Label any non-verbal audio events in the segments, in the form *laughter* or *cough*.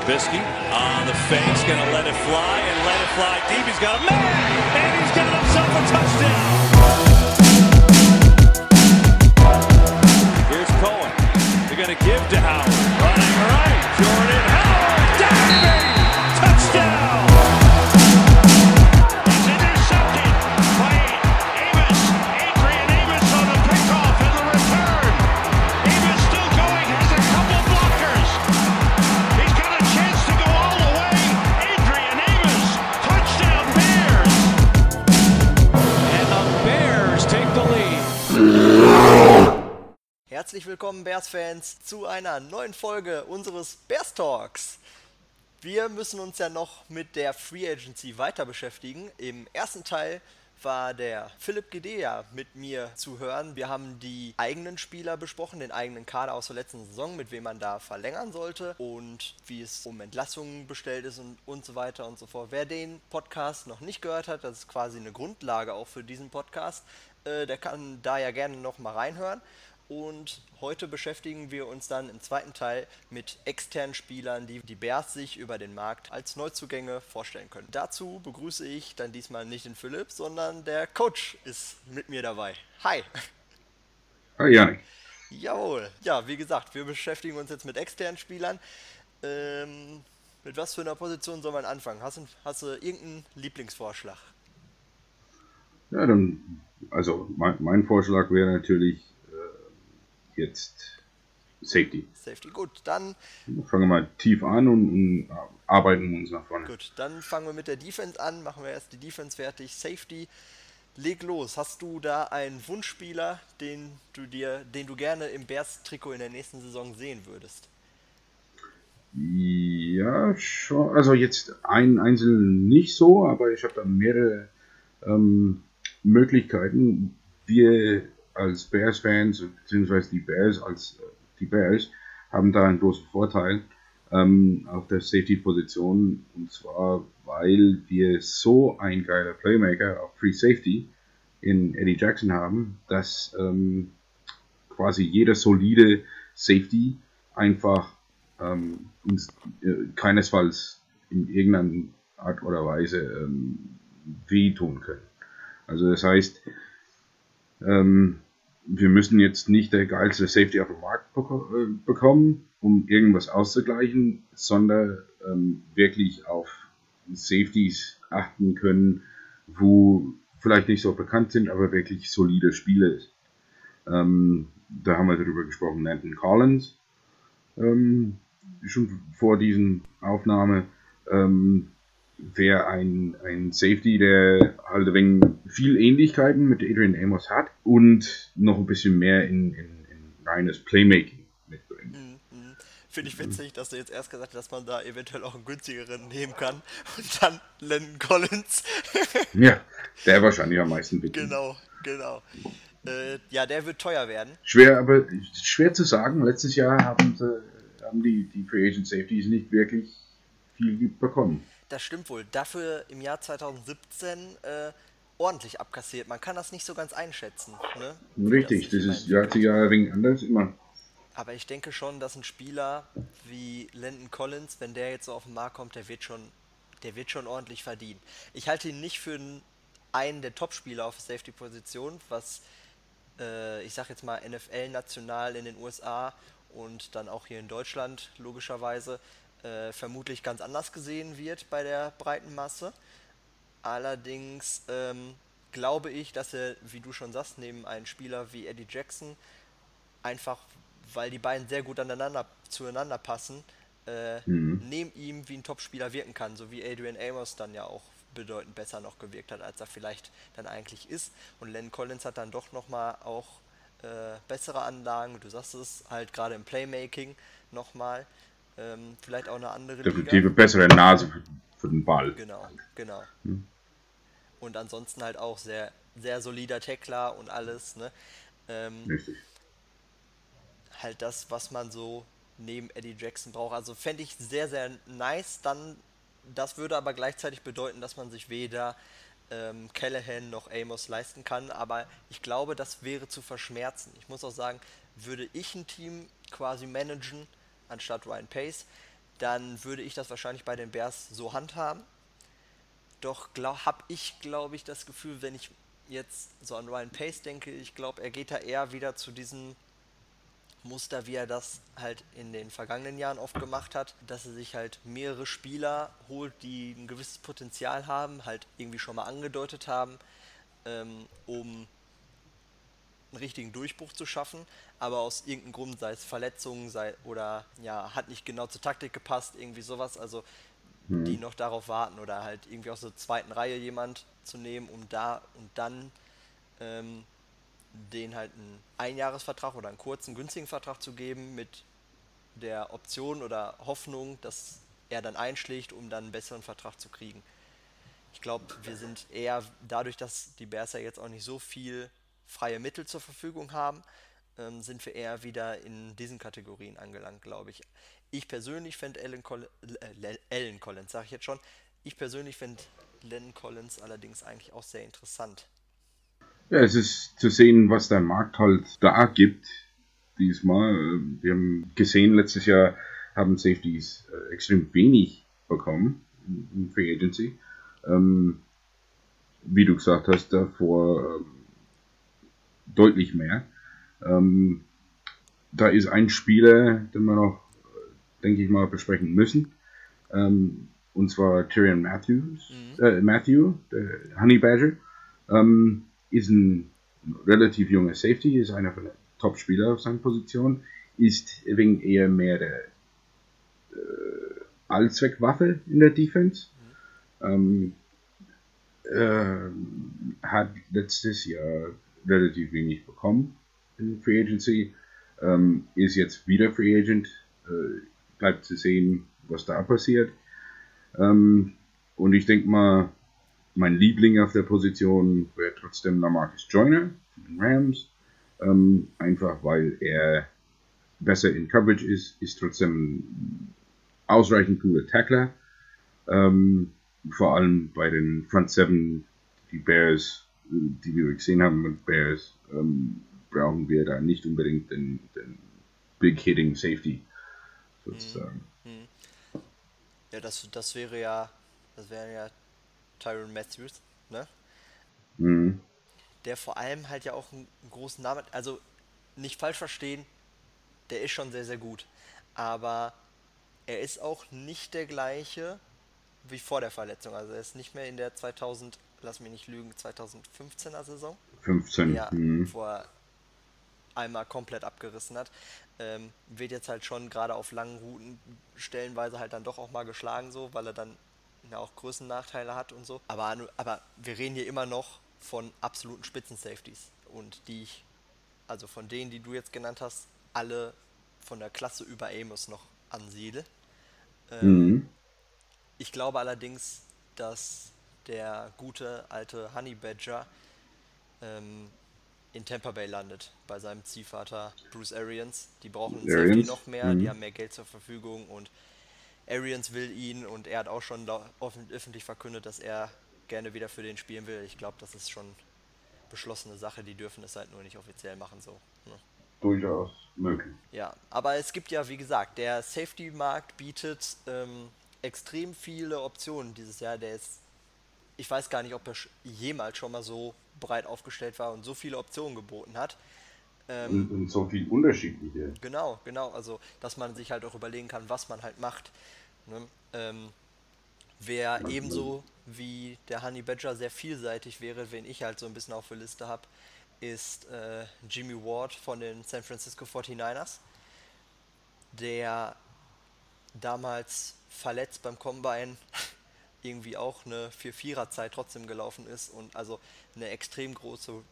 Trubisky on the face, going to let it fly and let it fly deep. He's got a man, and he's got himself a touchdown. Here's Cohen. They're going to give to Howard. Running right. Jordan Howard. Diving. Willkommen, Bears-Fans, zu einer neuen Folge unseres Bears Talks. Wir müssen uns ja noch mit der Free Agency weiter beschäftigen. Im ersten Teil war der Philipp Gedea mit mir zu hören. Wir haben die eigenen Spieler besprochen, den eigenen Kader aus der letzten Saison, mit wem man da verlängern sollte und wie es um Entlassungen bestellt ist und, und so weiter und so fort. Wer den Podcast noch nicht gehört hat, das ist quasi eine Grundlage auch für diesen Podcast, äh, der kann da ja gerne noch mal reinhören. Und heute beschäftigen wir uns dann im zweiten Teil mit externen Spielern, die die Bears sich über den Markt als Neuzugänge vorstellen können. Dazu begrüße ich dann diesmal nicht den Philipp, sondern der Coach ist mit mir dabei. Hi! Hi Janik. Jawohl. Ja, wie gesagt, wir beschäftigen uns jetzt mit externen Spielern. Ähm, mit was für einer Position soll man anfangen? Hast du, hast du irgendeinen Lieblingsvorschlag? Ja, dann, also mein, mein Vorschlag wäre natürlich jetzt Safety. Safety. Gut, dann Fangen wir mal tief an und, und arbeiten uns nach vorne. Gut, dann fangen wir mit der Defense an, machen wir erst die Defense fertig. Safety, leg los. Hast du da einen Wunschspieler, den du dir, den du gerne im Bears-Trikot in der nächsten Saison sehen würdest? Ja, schon. Also jetzt einen einzelnen nicht so, aber ich habe da mehrere ähm, Möglichkeiten. Wir als Bears-Fans, beziehungsweise die Bears als äh, die Bears, haben da einen großen Vorteil ähm, auf der Safety-Position. Und zwar, weil wir so ein geiler Playmaker auf Free Safety in Eddie Jackson haben, dass ähm, quasi jeder solide Safety einfach ähm, uns äh, keinesfalls in irgendeiner Art oder Weise ähm, wehtun können. Also das heißt, ähm, wir müssen jetzt nicht der geilste Safety auf dem Markt äh, bekommen, um irgendwas auszugleichen, sondern ähm, wirklich auf Safeties achten können, wo vielleicht nicht so bekannt sind, aber wirklich solide Spieler ist. Ähm, da haben wir darüber gesprochen, Landon Collins, ähm, schon vor diesen Aufnahme, ähm, wäre ein, ein Safety, der halt ein wenig viel Ähnlichkeiten mit Adrian Amos hat und noch ein bisschen mehr in, in, in reines Playmaking mitbringt. Mhm. Finde ich witzig, dass du jetzt erst gesagt hast, dass man da eventuell auch einen günstigeren nehmen kann *laughs* und dann Landon Collins. *laughs* Ja, der wahrscheinlich am meisten bieten. genau, genau. Äh, ja, der wird teuer werden. Schwer, aber schwer zu sagen. Letztes Jahr haben, sie, haben die, die Free Agent Safeties nicht wirklich viel bekommen. Das stimmt wohl. Dafür im Jahr 2017 äh, ordentlich abkassiert. Man kann das nicht so ganz einschätzen. Ne? Richtig, das immer ist Jahr zu Jahr ein wenig anders immer. Aber ich denke schon, dass ein Spieler wie Landon Collins, wenn der jetzt so auf den Markt kommt, der wird schon, der wird schon ordentlich verdienen. Ich halte ihn nicht für einen- der Top-Spieler auf Safety-Position, was äh, ich sag jetzt mal NFL national in den USA und dann auch hier in Deutschland logischerweise äh, vermutlich ganz anders gesehen wird bei der breiten Masse. Allerdings ähm, glaube ich, dass er, wie du schon sagst, neben einem Spieler wie Eddie Jackson einfach, weil die beiden sehr gut aneinander, zueinander passen, äh, neben ihm wie ein Topspieler wirken kann, so wie Adrian Amos dann ja auch bedeutend besser noch gewirkt hat, als er vielleicht dann eigentlich ist. Und Len Collins hat dann doch nochmal auch äh, bessere Anlagen, du sagst es, halt gerade im Playmaking nochmal. Ähm, vielleicht auch eine andere Definitiv Liga. bessere Nase für, für den Ball. Genau, genau. Und ansonsten halt auch sehr, sehr solider Tackler und alles, ne? Ähm, Richtig. halt das, was man so neben Eddie Jackson braucht. Also fände ich sehr, sehr nice. Dann, das würde aber gleichzeitig bedeuten, dass man sich weder ähm, Callahan noch Amos leisten kann. Aber ich glaube, das wäre zu verschmerzen. Ich muss auch sagen, würde ich ein Team quasi managen, anstatt Ryan Pace, dann würde ich das wahrscheinlich bei den Bears so handhaben. Doch habe ich, glaube ich, das Gefühl, wenn ich jetzt so an Ryan Pace denke, ich glaube, er geht da eher wieder zu diesem Muster, wie er das halt in den vergangenen Jahren oft gemacht hat, dass er sich halt mehrere Spieler holt, die ein gewisses Potenzial haben, halt irgendwie schon mal angedeutet haben, ähm, um einen richtigen Durchbruch zu schaffen, aber aus irgendeinem Grund, sei es Verletzungen, sei oder ja, hat nicht genau zur Taktik gepasst, irgendwie sowas, also mhm. die noch darauf warten oder halt irgendwie aus der zweiten Reihe jemand zu nehmen, um da und dann ähm, den halt einen Einjahresvertrag oder einen kurzen, günstigen Vertrag zu geben mit der Option oder Hoffnung, dass er dann einschlägt, um dann einen besseren Vertrag zu kriegen. Ich glaube, wir sind eher dadurch, dass die Bears ja jetzt auch nicht so viel freie Mittel zur Verfügung haben, ähm, sind wir eher wieder in diesen Kategorien angelangt, glaube ich. Ich persönlich fände Alan, Col äh, Alan Collins, sage ich jetzt schon, ich persönlich finde Len Collins allerdings eigentlich auch sehr interessant. Ja, es ist zu sehen, was der Markt halt da gibt. Diesmal. Wir haben gesehen, letztes Jahr haben Safeties äh, extrem wenig bekommen in Free Agency. Ähm, wie du gesagt hast, davor ähm, deutlich mehr. Ähm, da ist ein Spieler, den wir noch, denke ich mal, besprechen müssen. Ähm, und zwar Tyrion Matthews, mhm. äh, Matthew, der Honey Badger. Ähm, ist ein relativ junger Safety, ist einer von den Top-Spieler auf seiner Position, ist wegen eher mehr der äh, Allzweckwaffe in der Defense. Mhm. Ähm, äh, hat letztes Jahr relativ wenig bekommen in Free Agency, ähm, ist jetzt wieder Free Agent, äh, bleibt zu sehen, was da passiert. Ähm, und ich denke mal, mein Liebling auf der Position wäre trotzdem Lamarcus Joyner von den Rams. Ähm, einfach weil er besser in Coverage ist, ist trotzdem ausreichend cooler Tackler. Ähm, vor allem bei den Front Seven, die Bears, die wir gesehen haben mit Bears, ähm, brauchen wir da nicht unbedingt den, den Big Hitting Safety sozusagen. Hm, hm. Ja, das, das wäre ja, das wäre ja Tyron Matthews, ne? Mhm. Der vor allem halt ja auch einen großen Namen hat. Also nicht falsch verstehen, der ist schon sehr, sehr gut. Aber er ist auch nicht der gleiche wie vor der Verletzung. Also er ist nicht mehr in der 2000, lass mich nicht lügen, 2015er Saison. 15. Ja, mhm. wo er einmal komplett abgerissen hat. Ähm, wird jetzt halt schon gerade auf langen Routen stellenweise halt dann doch auch mal geschlagen so, weil er dann ja auch Größennachteile hat und so. Aber, aber wir reden hier immer noch von absoluten Spitzen-Safeties. Und die ich, also von denen, die du jetzt genannt hast, alle von der Klasse über Amos noch ansiedle. Ähm, mhm. Ich glaube allerdings, dass der gute alte Honey Badger ähm, in Tampa Bay landet, bei seinem Ziehvater Bruce Arians. Die brauchen Safety noch mehr, mhm. die haben mehr Geld zur Verfügung und Arians will ihn und er hat auch schon öffentlich verkündet, dass er gerne wieder für den spielen will. Ich glaube, das ist schon beschlossene Sache. Die dürfen es halt nur nicht offiziell machen so. Ne? Durchaus möglich. Ja, aber es gibt ja, wie gesagt, der Safety-Markt bietet ähm, extrem viele Optionen dieses Jahr. Der ist, ich weiß gar nicht, ob er jemals schon mal so breit aufgestellt war und so viele Optionen geboten hat. Ähm, und, und, so viel unterschiedliche. Genau, genau. Also, dass man sich halt auch überlegen kann, was man halt macht. Ne? Ähm, wer ebenso wie der Honey Badger sehr vielseitig wäre, wen ich halt so ein bisschen auf der Liste habe, ist äh, Jimmy Ward von den San Francisco 49ers, der damals verletzt beim Combine irgendwie auch eine 4-4er-Zeit trotzdem gelaufen ist und also eine extrem große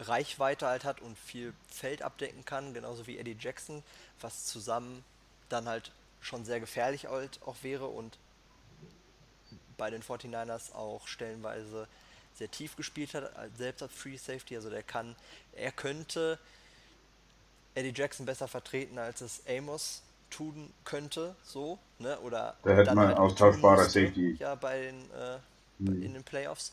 Reichweite halt hat und viel Feld abdecken kann, genauso wie Eddie Jackson, was zusammen dann halt schon sehr gefährlich halt auch wäre und bei den 49ers auch stellenweise sehr tief gespielt hat, selbst als Free Safety, also der kann, er könnte Eddie Jackson besser vertreten, als es Amos tun könnte, so, ne, oder da hätte man halt austauschbarer Safety. Ja, bei den, äh, hm. in den Playoffs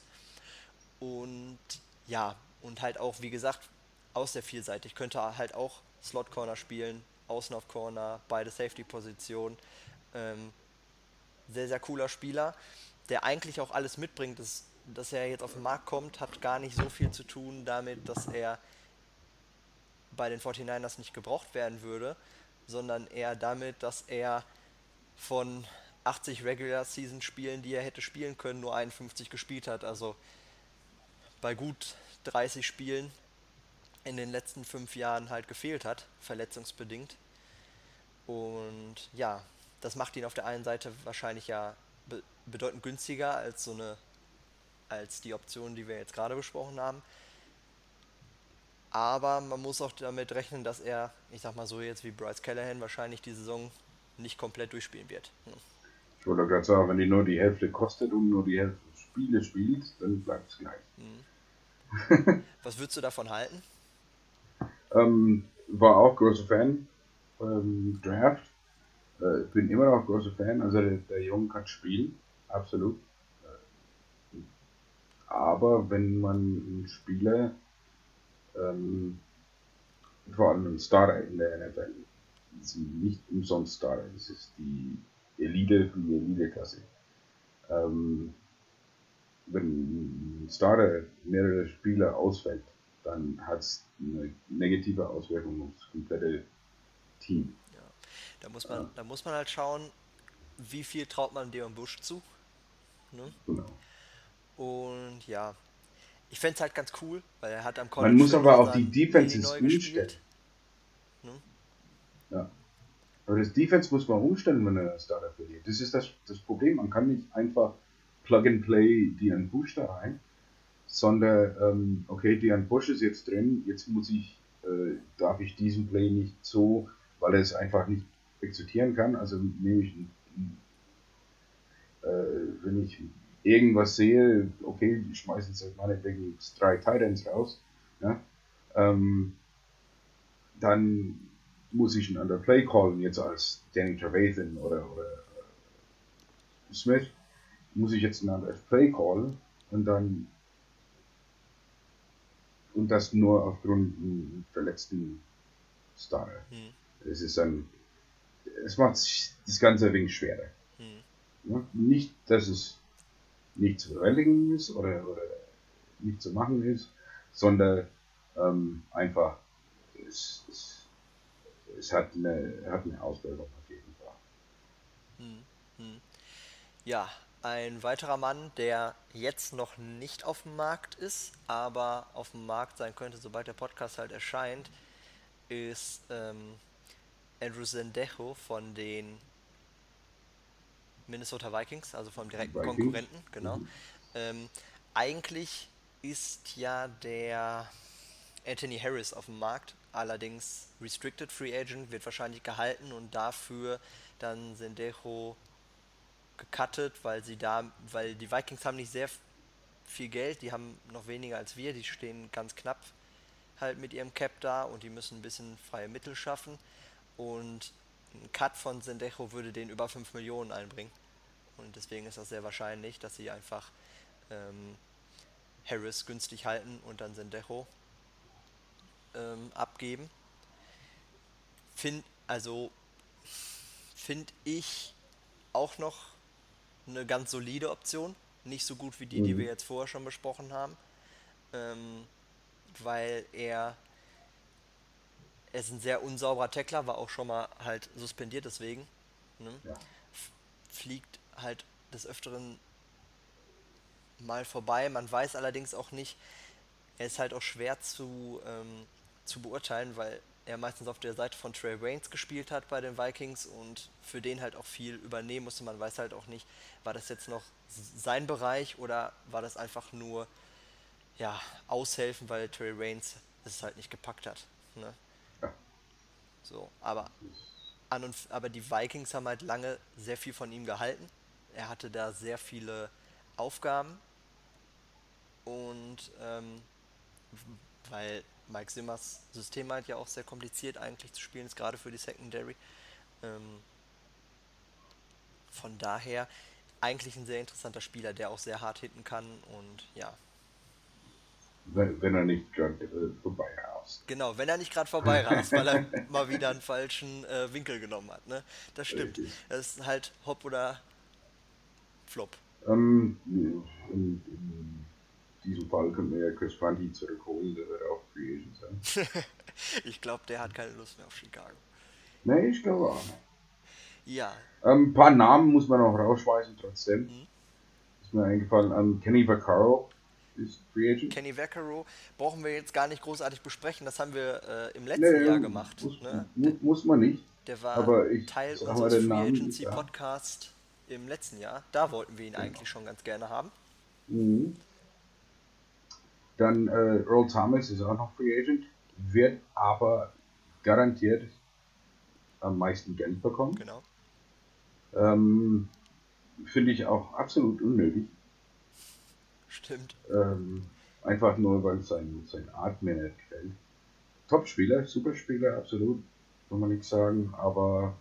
und ja, und halt auch, wie gesagt, aus der Vielseitig könnte halt auch Slot Corner spielen, Außen auf Corner, beide Safety-Positionen. Ähm, sehr, sehr cooler Spieler, der eigentlich auch alles mitbringt. Das, dass er jetzt auf den Markt kommt, hat gar nicht so viel zu tun damit, dass er bei den 49ers nicht gebraucht werden würde, sondern eher damit, dass er von 80 Regular Season Spielen, die er hätte spielen können, nur 51 gespielt hat. Also bei gut 30 Spielen in den letzten fünf Jahren halt gefehlt hat, verletzungsbedingt. Und ja, das macht ihn auf der einen Seite wahrscheinlich ja be bedeutend günstiger als so eine als die Option, die wir jetzt gerade besprochen haben. Aber man muss auch damit rechnen, dass er, ich sag mal so jetzt wie Bryce Callahan, wahrscheinlich die Saison nicht komplett durchspielen wird. Hm. Ich wollte gerade sagen, wenn die nur die Hälfte kostet und nur die Hälfte Spiele spielt, dann bleibt es gleich. Hm. *laughs* Was würdest du davon halten? ähm, war auch großer Fan ähm, Draft. Äh, bin immer noch großer Fan. Also der, der Junge kann spielen, absolut. Äh, aber wenn man einen Spieler, ähm, vor allem Starter in der NFL, nicht umsonst Starter, das ist die Elite von der Elite-Klasse. Ähm, wenn ein Starter mehrere Spieler ausfällt, dann hat es eine negative Auswirkung auf das komplette Team. Ja. Da muss man, ja. da muss man halt schauen, wie viel traut man Deon Bush zu. Ne? Genau. Und ja, ich fände es halt ganz cool, weil er hat am College Man muss aber auch die Defenses umstellen. Ne? Ja. Aber das Defense muss man umstellen, wenn er Starter verliert. Das ist das, das Problem. Man kann nicht einfach Plug and Play Deon Bush da rein, sondern ähm, okay, Deon Bush ist jetzt drin, jetzt muss ich, äh, darf ich diesen Play nicht so, weil er es einfach nicht exekutieren kann. Also nehme ich, äh, wenn ich irgendwas sehe, okay, die schmeißen jetzt meinetwegen drei Titans raus, ja, ähm, dann muss ich einen anderen Play callen, jetzt als Danny Trevathan oder, oder äh, Smith, muss ich jetzt einen anderen Play callen und dann und das nur aufgrund einem verletzten Starter. Hm. Es ist dann, es macht das Ganze ein wenig schwerer. Hm. Ja, nicht, dass es nicht zu bewältigen ist oder, oder nicht zu machen ist, sondern ähm, einfach, es, es, es hat, eine, hat eine Auswirkung auf jeden Fall. Hm, hm. Ja, ein weiterer Mann, der jetzt noch nicht auf dem Markt ist, aber auf dem Markt sein könnte, sobald der Podcast halt erscheint, ist ähm, Andrew Sendejo von den Minnesota Vikings, also vom direkten Vikings. Konkurrenten, genau. Mhm. Ähm, eigentlich ist ja der Anthony Harris auf dem Markt, allerdings Restricted Free Agent, wird wahrscheinlich gehalten und dafür dann Sendejo gecuttet, weil sie da, weil die Vikings haben nicht sehr viel Geld, die haben noch weniger als wir, die stehen ganz knapp halt mit ihrem Cap da und die müssen ein bisschen freie Mittel schaffen und ein Cut von Sendejo würde den über 5 Millionen einbringen und deswegen ist das sehr wahrscheinlich, dass sie einfach ähm, Harris günstig halten und dann Sendejo ähm, abgeben. Find, also finde ich auch noch eine ganz solide Option. Nicht so gut wie die, mhm. die wir jetzt vorher schon besprochen haben. Ähm, weil er, er ist ein sehr unsauberer Tackler, war auch schon mal halt suspendiert deswegen. Ne? Ja. Fliegt halt des Öfteren mal vorbei. Man weiß allerdings auch nicht, er ist halt auch schwer zu, ähm, zu beurteilen, weil er meistens auf der Seite von Trey Waynes gespielt hat bei den Vikings und für den halt auch viel übernehmen musste. Man weiß halt auch nicht, war das jetzt noch sein Bereich oder war das einfach nur ja, aushelfen, weil Trey Waynes es halt nicht gepackt hat. Ne? So, aber an und aber die Vikings haben halt lange sehr viel von ihm gehalten. Er hatte da sehr viele Aufgaben und ähm, weil Mike Simmers System halt ja auch sehr kompliziert eigentlich zu spielen ist, gerade für die Secondary. Ähm, von daher eigentlich ein sehr interessanter Spieler, der auch sehr hart hitten kann und ja. Wenn, wenn er nicht gerade äh, vorbei rast. Genau, wenn er nicht gerade vorbei rast, weil er *laughs* mal wieder einen falschen äh, Winkel genommen hat. Ne? Das stimmt. Richtig. Das ist halt Hop oder Flop. Ähm, in, in diesem Fall könnte man ja Chris Fundy zurückholen, der wird auch Free Agent sein. *laughs* ich glaube, der hat keine Lust mehr auf Chicago. Nee, ich glaube auch nicht. Ja, Ähm, ein paar Namen muss man noch rausschmeißen trotzdem. Mhm. Ist mir eingefallen, ähm, Kenny Vaccaro ist Free Agent. Kenny Vaccaro brauchen wir jetzt gar nicht großartig besprechen. Das haben wir äh, im letzten Nee, Jahr gemacht. Muss, Ne? mu- muss man nicht. Der war aber ich Teil unseres Free Agency ja. Podcast im letzten Jahr. Da wollten wir ihn eigentlich schon ganz gerne haben. Mhm. Dann äh, Earl Thomas ist auch noch Free Agent, wird aber garantiert am meisten Geld bekommen. Genau. Ähm, Finde ich auch absolut unnötig. Stimmt. Ähm, einfach nur, weil sein, sein Art mir nicht gefällt. Top-Spieler, Superspieler, absolut, kann man nichts sagen, aber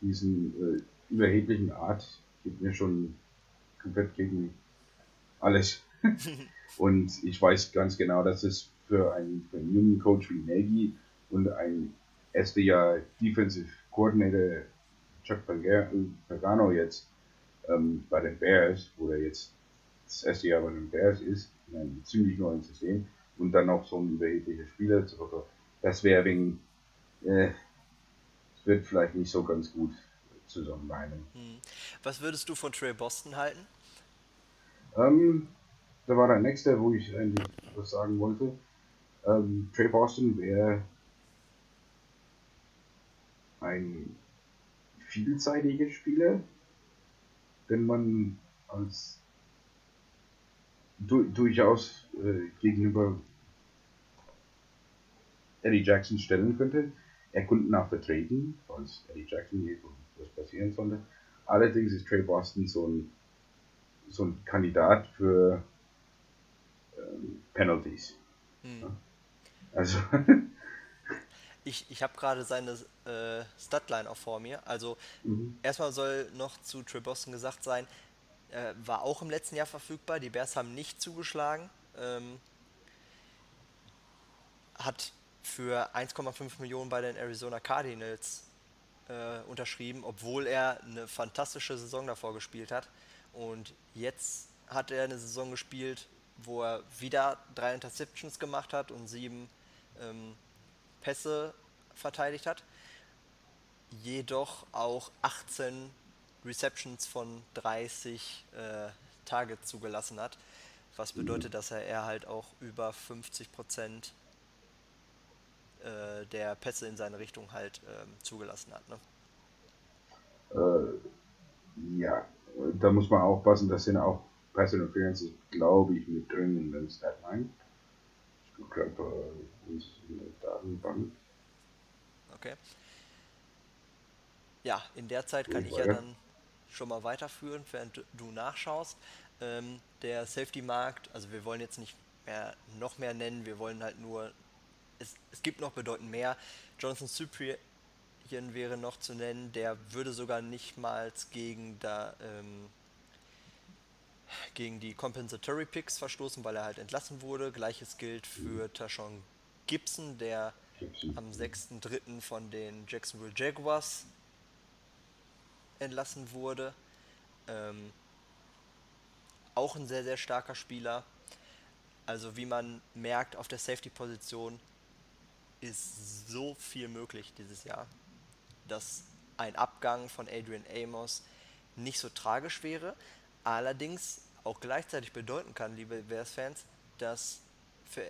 diesen äh, überheblichen Art geht mir schon komplett gegen alles. *laughs* und ich weiß ganz genau, dass es für einen, für einen jungen Coach wie Nagy und ein erste Jahr Defensive Coordinator Chuck Pagano Pagano jetzt ähm, bei den Bears, wo er jetzt das Jahr bei den Bears ist, in einem ziemlich neuen System und dann noch so ein überheblicher Spieler zu bekommen, das wäre wegen, äh, es wird vielleicht nicht so ganz gut zusammenreimen. Hm. Was würdest du von Trey Boston halten? Ähm, da war der nächste, wo ich eigentlich was sagen wollte. Ähm, Trey Boston wäre ein vielseitiger Spieler, den man als du, durchaus äh, gegenüber Eddie Jackson stellen könnte. Er könnte nach vertreten, falls Eddie Jackson geht und was passieren sollte. Allerdings ist Trey Boston so ein so ein Kandidat für ähm, Penalties. Hm. Also, *laughs* Ich, ich habe gerade seine äh, Statline auch vor mir. Also mhm. erstmal soll noch zu Trey Boston gesagt sein, äh, war auch im letzten Jahr verfügbar. Die Bears haben nicht zugeschlagen. Ähm, hat für 1,5 Millionen bei den Arizona Cardinals äh, unterschrieben, obwohl er eine fantastische Saison davor gespielt hat. Und jetzt hat er eine Saison gespielt, wo er wieder drei Interceptions gemacht hat und sieben ähm, Pässe verteidigt hat. Jedoch auch 18 Receptions von 30 äh, Targets zugelassen hat. Was bedeutet, dass er, er halt auch über 50 Prozent äh, der Pässe in seine Richtung halt ähm, zugelassen hat. Ne? äh, ja, da muss man aufpassen, das sind auch Pass Interferences, glaube ich, mit drin in den Statline. Ich bei uns in der Datenbank. Okay. Ja, in der Zeit kann ich ja dann schon mal weiterführen, während du- nachschaust. Ähm, der Safety-Markt, also wir wollen jetzt nicht mehr noch mehr nennen, wir wollen halt nur, es, es gibt noch bedeutend mehr. Jonathan Cyprien wäre noch zu nennen, der würde sogar nicht mal gegen ähm, gegen die Compensatory Picks verstoßen, weil er halt entlassen wurde. Gleiches gilt für Tashon Gibson, der am 6.3. von den Jacksonville Jaguars entlassen wurde. Ähm, auch ein sehr, sehr starker Spieler. Also wie man merkt, auf der Safety-Position ist so viel möglich dieses Jahr, dass ein Abgang von Adrian Amos nicht so tragisch wäre, allerdings auch gleichzeitig bedeuten kann, liebe Bears-Fans, dass für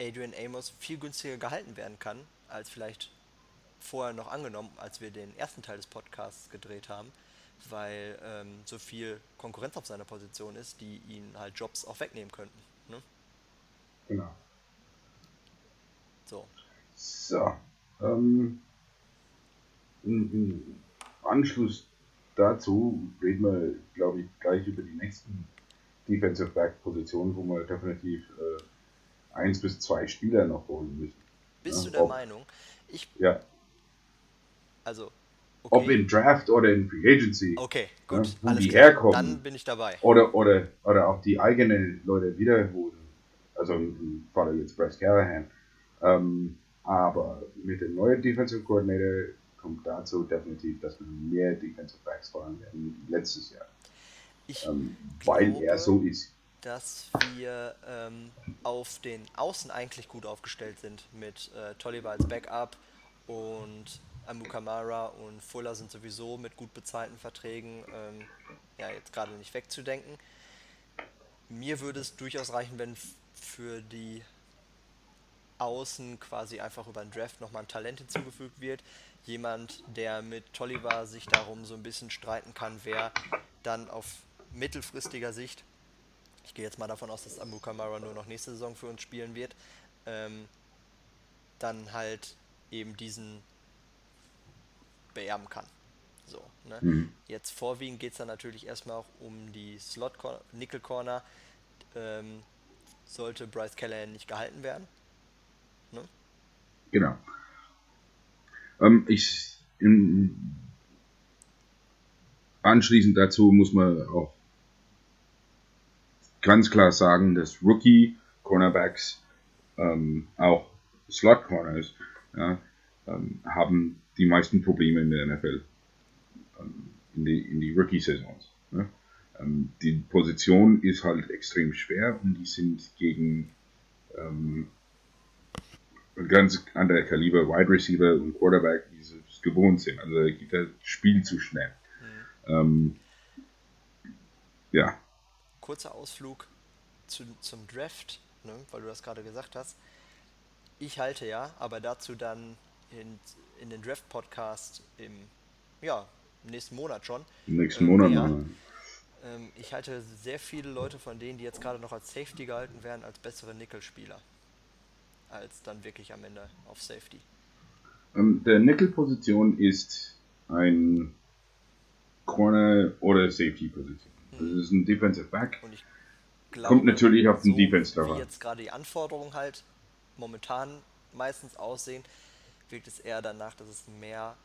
Adrian Amos viel günstiger gehalten werden kann, als vielleicht vorher noch angenommen, als wir den ersten Teil des Podcasts gedreht haben, weil ähm, so viel Konkurrenz auf seiner Position ist, die ihn halt Jobs auch wegnehmen könnten. Ne? Genau. So. So, ähm, im, Anschluss dazu reden wir, glaube ich, gleich über die nächsten Defensive Back Positionen, wo wir definitiv äh, eins bis zwei Spieler noch holen müssen. Bist Ja, du der ob- Meinung? Ich, Ja, also, ob okay, im Draft oder in Free Agency okay, gut, Ja, wo alles die klar. herkommen. Dann bin ich dabei. oder, oder, oder auch die eigenen Leute wiederholen also im Falle jetzt Bryce Callahan. Ähm, aber mit dem neuen Defensive Coordinator kommt dazu definitiv, dass wir mehr Defensive Backs fahren werden wie letztes Jahr. Ich Ähm, weil glaube, er so ist. dass wir ähm, auf den Außen eigentlich gut aufgestellt sind mit äh, Tolliver als Backup und Amukamara und Fuller sind sowieso mit gut bezahlten Verträgen ähm, ja jetzt gerade nicht wegzudenken. Mir würde es durchaus reichen, wenn für die Außen quasi einfach über den Draft nochmal ein Talent hinzugefügt wird. Jemand, der mit Tolliver sich darum so ein bisschen streiten kann, wer dann auf mittelfristiger Sicht ich gehe jetzt mal davon aus, dass Amu Kamara nur noch nächste Saison für uns spielen wird, ähm, dann halt eben diesen beerben kann. So, ne? Mhm. Jetzt vorwiegend geht es dann natürlich erstmal auch um die Slot Nickel Corner. Ähm, sollte Bryce Callahan nicht gehalten werden. Ne? Genau. Ähm, ich, in, anschließend dazu muss man auch ganz klar sagen, dass Rookie Cornerbacks, ähm, auch Slot Corners, ja, ähm, haben die meisten Probleme in der NFL. Ähm, in die, in die Rookie-Saisons. Ne? Ähm, die Position ist halt extrem schwer und die sind gegen ähm, ganz andere Kaliber Wide Receiver und Quarterback, wie sie es gewohnt sind. Also geht das Spiel zu schnell. Ähm, ja, Kurzer Ausflug zu, zum Draft, ne? weil du das gerade gesagt hast. Ich halte ja, aber dazu dann in, in den Draft-Podcast im ja, im nächsten Monat schon. im nächsten Ähm, Monat ja. mal. Ähm, ich halte sehr viele Leute von denen, die jetzt gerade noch als Safety gehalten werden, als bessere Nickel-Spieler. Als dann wirklich am Ende auf Safety. Ähm, der Nickel-Position ist ein Corner- oder Safety-Position. Das ist ein Defensive Back. Glaube, Kommt natürlich auf den so Defense drauf Wie jetzt gerade die Anforderungen halt momentan meistens aussehen, wirkt es eher danach, dass es mehr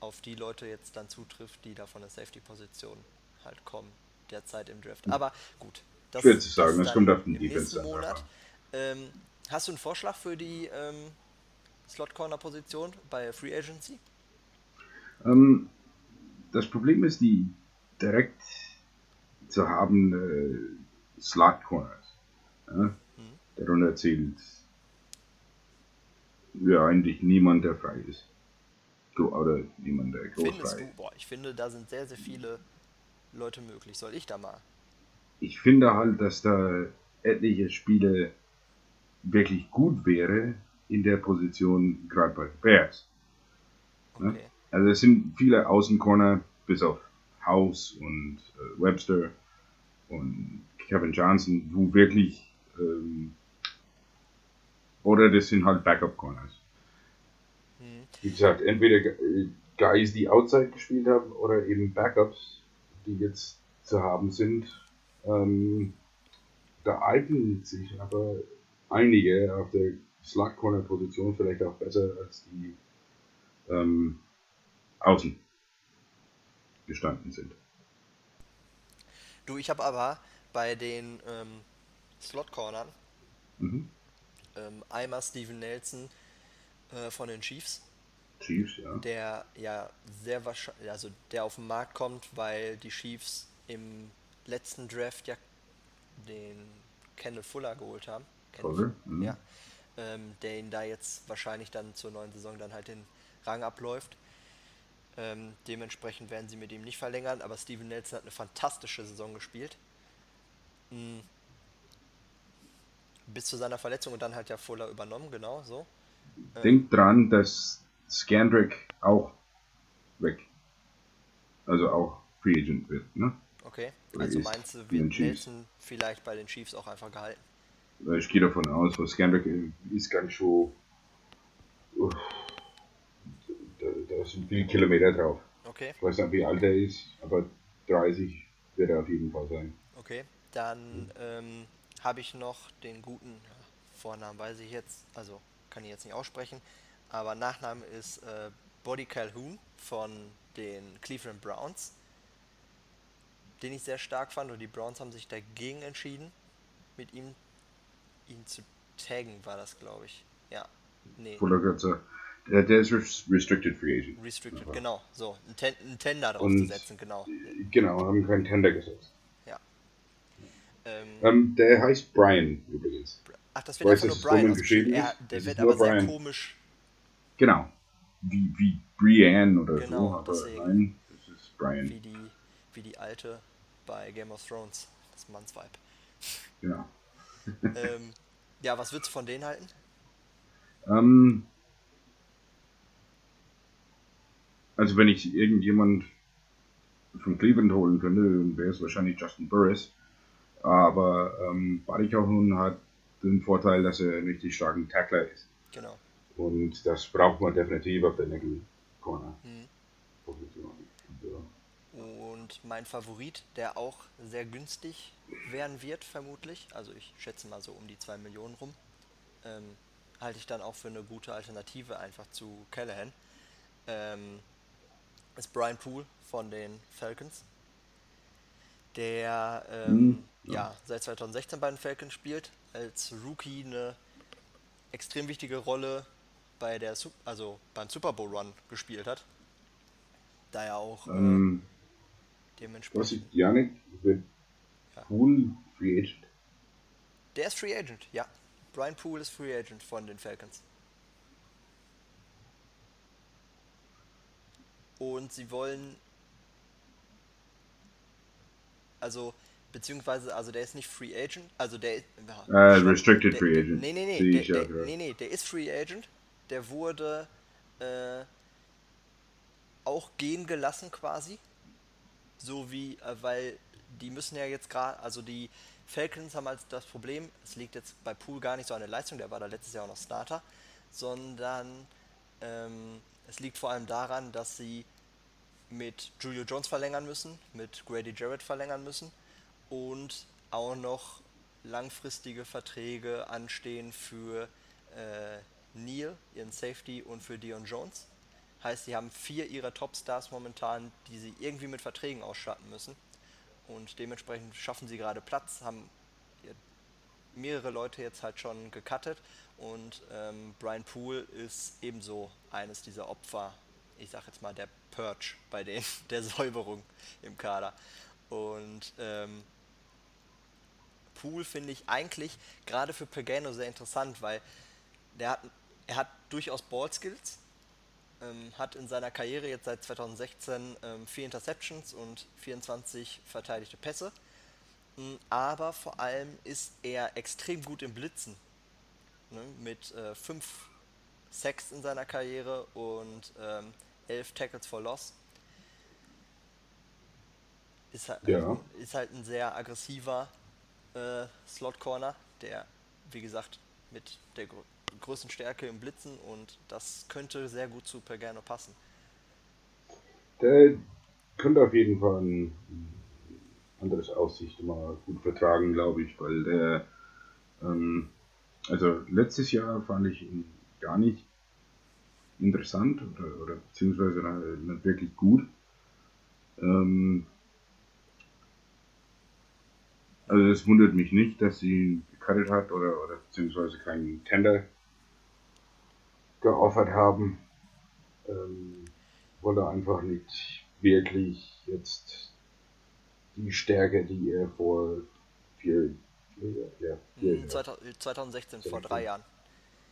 auf die Leute jetzt dann zutrifft, die da von der Safety-Position halt kommen, derzeit im Draft. Aber gut. Das, Schwer zu sagen, ist das kommt auf den Defense Monat. Ähm, hast du einen Vorschlag für die ähm, Slot-Corner-Position bei Free Agency? Ähm, das Problem ist, die direkt zu haben äh, Slot Corners. Ja? Darunter zählt ja eigentlich niemand, der frei ist. Oder niemand, der groß Findest frei du? Boah, ich finde, da sind sehr, sehr viele Leute möglich. Soll ich da mal? Ich finde halt, dass da etliche Spiele wirklich gut wäre in der Position, gerade bei Bears. Ne? Okay. Also es sind viele Außencorner, bis auf House und äh, Webster und Kevin Johnson, wo wirklich ähm, oder das sind halt Backup-Corners. Hm. Wie gesagt, entweder Guys, die Outside gespielt haben, oder eben Backups, die jetzt zu haben sind. Ähm, da eignen sich aber einige auf der Slot-Corner-Position vielleicht auch besser als die ähm, außen gestanden sind. Du, ich habe aber bei den ähm, Slot-Cornern Mhm. Ähm, einmal Steven Nelson äh, von den Chiefs, Chiefs, ja. der ja sehr wahrscheinlich, also der auf den Markt kommt, weil die Chiefs im letzten Draft ja den Kendall Fuller geholt haben. Fuller, mhm. Ja. Ähm, der ihn da jetzt wahrscheinlich dann zur neuen Saison dann halt den Rang abläuft. Ähm, dementsprechend werden sie mit ihm nicht verlängern, aber Steven Nelson hat eine fantastische Saison gespielt. Mm. Bis zu seiner Verletzung und dann hat ja Fuller übernommen, genau so. Denkt dran, dass Scandrick auch weg, also auch Free Agent wird, ne? Okay. Oder Also meinst du, wird. Nelson vielleicht bei den Chiefs auch einfach gehalten? Ich gehe davon aus, weil Scandrick ist ganz schon. Uff, da, da sind viele Kilometer drauf. Okay, Ich weiß nicht, wie alt er ist, aber 30 wird er auf jeden Fall sein. okay. Dann ähm, habe ich noch den guten Vornamen, weiß ich jetzt, also kann ich jetzt nicht aussprechen, aber Nachname ist äh, Body Calhoun von den Cleveland Browns, den ich sehr stark fand und die Browns haben sich dagegen entschieden, mit ihm ihn zu taggen, war das, glaube ich. Ja. Nee. Der, der ist res- Restricted Free Agent. Restricted, genau. So, ein, Ten ein Tender drauf Und- zu setzen, genau. Genau, haben keinen Tender gesetzt. Ähm, Ähm, der heißt Brian übrigens. ach, das wird einfach nur Brian geschrieben Er, der wird aber sehr Brian. komisch. Genau. Wie, wie Brienne oder Genau, so, aber deswegen. nein, das ist Brian. Wie die, wie die alte bei Game of Thrones. Das Mannsweib. Genau. *laughs* ähm, ja, was würdest du von denen halten? Ähm, also wenn ich irgendjemand von Cleveland holen könnte, dann wäre es wahrscheinlich Justin Burris. Aber ähm, Badikaufen hat den Vorteil, dass er ein richtig starken Tackler ist. Genau. Und das braucht man definitiv auf der Nickel Corner Mhm. Position. So. Und mein Favorit, der auch sehr günstig werden wird, vermutlich, also ich schätze mal so um die 2 Millionen rum, ähm, halte ich dann auch für eine gute Alternative einfach zu Callahan, ähm, ist Brian Poole von den Falcons, der ähm, Mhm, ja. seit 2016 bei den Falcons spielt, als Rookie eine extrem wichtige Rolle bei der also beim Super Bowl Run gespielt hat. Da er auch äh, Ähm, was dementsprechend. ist Janik? Ja. Pool Free Agent? Der ist Free Agent, ja. Brian Poole ist Free Agent von den Falcons. Und sie wollen. Also, beziehungsweise, also der ist nicht Free Agent, also der ist. Äh, Restricted der, Free der, Agent. Nee, nee, nee, der, ja der, nee, nee, der ist Free Agent. Der wurde äh, auch gehen gelassen quasi. So wie, äh, weil die müssen ja jetzt gerade, also die Falcons haben halt das Problem, es liegt jetzt bei Poole gar nicht so an der Leistung, der war da letztes Jahr auch noch Starter, sondern ähm, es liegt vor allem daran, dass sie mit Julio Jones verlängern müssen, mit Grady Jarrett verlängern müssen und auch noch langfristige Verträge anstehen für äh, Neal, ihren Safety, und für Dion Jones. Heißt, sie haben vier ihrer Topstars momentan, die sie irgendwie mit Verträgen ausstatten müssen. Und dementsprechend schaffen sie gerade Platz, haben mehrere Leute jetzt halt schon gecuttet. Und ähm, Brian Poole ist ebenso eines dieser Opfer, ich sag jetzt mal der Purge bei denen, *laughs* der Säuberung im Kader. Und ähm, Poole finde ich eigentlich gerade für Pagano sehr interessant, weil der hat, er hat durchaus Ballskills, ähm, hat in seiner Karriere jetzt seit 2016 ähm, vier Interceptions und 24 verteidigte Pässe, Mm, aber vor allem ist er extrem gut im Blitzen. Ne? Mit äh, fünf Sacks in seiner Karriere und ähm, elf Tackles for Loss. Ist halt, Ja. ist halt ein sehr aggressiver äh, Slot-Corner, der, wie gesagt, mit der grö größten Stärke im Blitzen und das könnte sehr gut zu Pagano passen. Der könnte auf jeden Fall ein anderes Aussicht mal gut vertragen, glaube ich, weil der, ähm, also letztes Jahr fand ich ihn gar nicht interessant oder, oder beziehungsweise nicht wirklich gut. Ähm, also es wundert mich nicht, dass sie ihn gecuttet hat oder, oder beziehungsweise keinen Tender geoffert haben. Ähm, weil er einfach nicht wirklich jetzt die Stärke, die er vor vier, ja, vier Mm, 2000 2016, vor drei Jahren.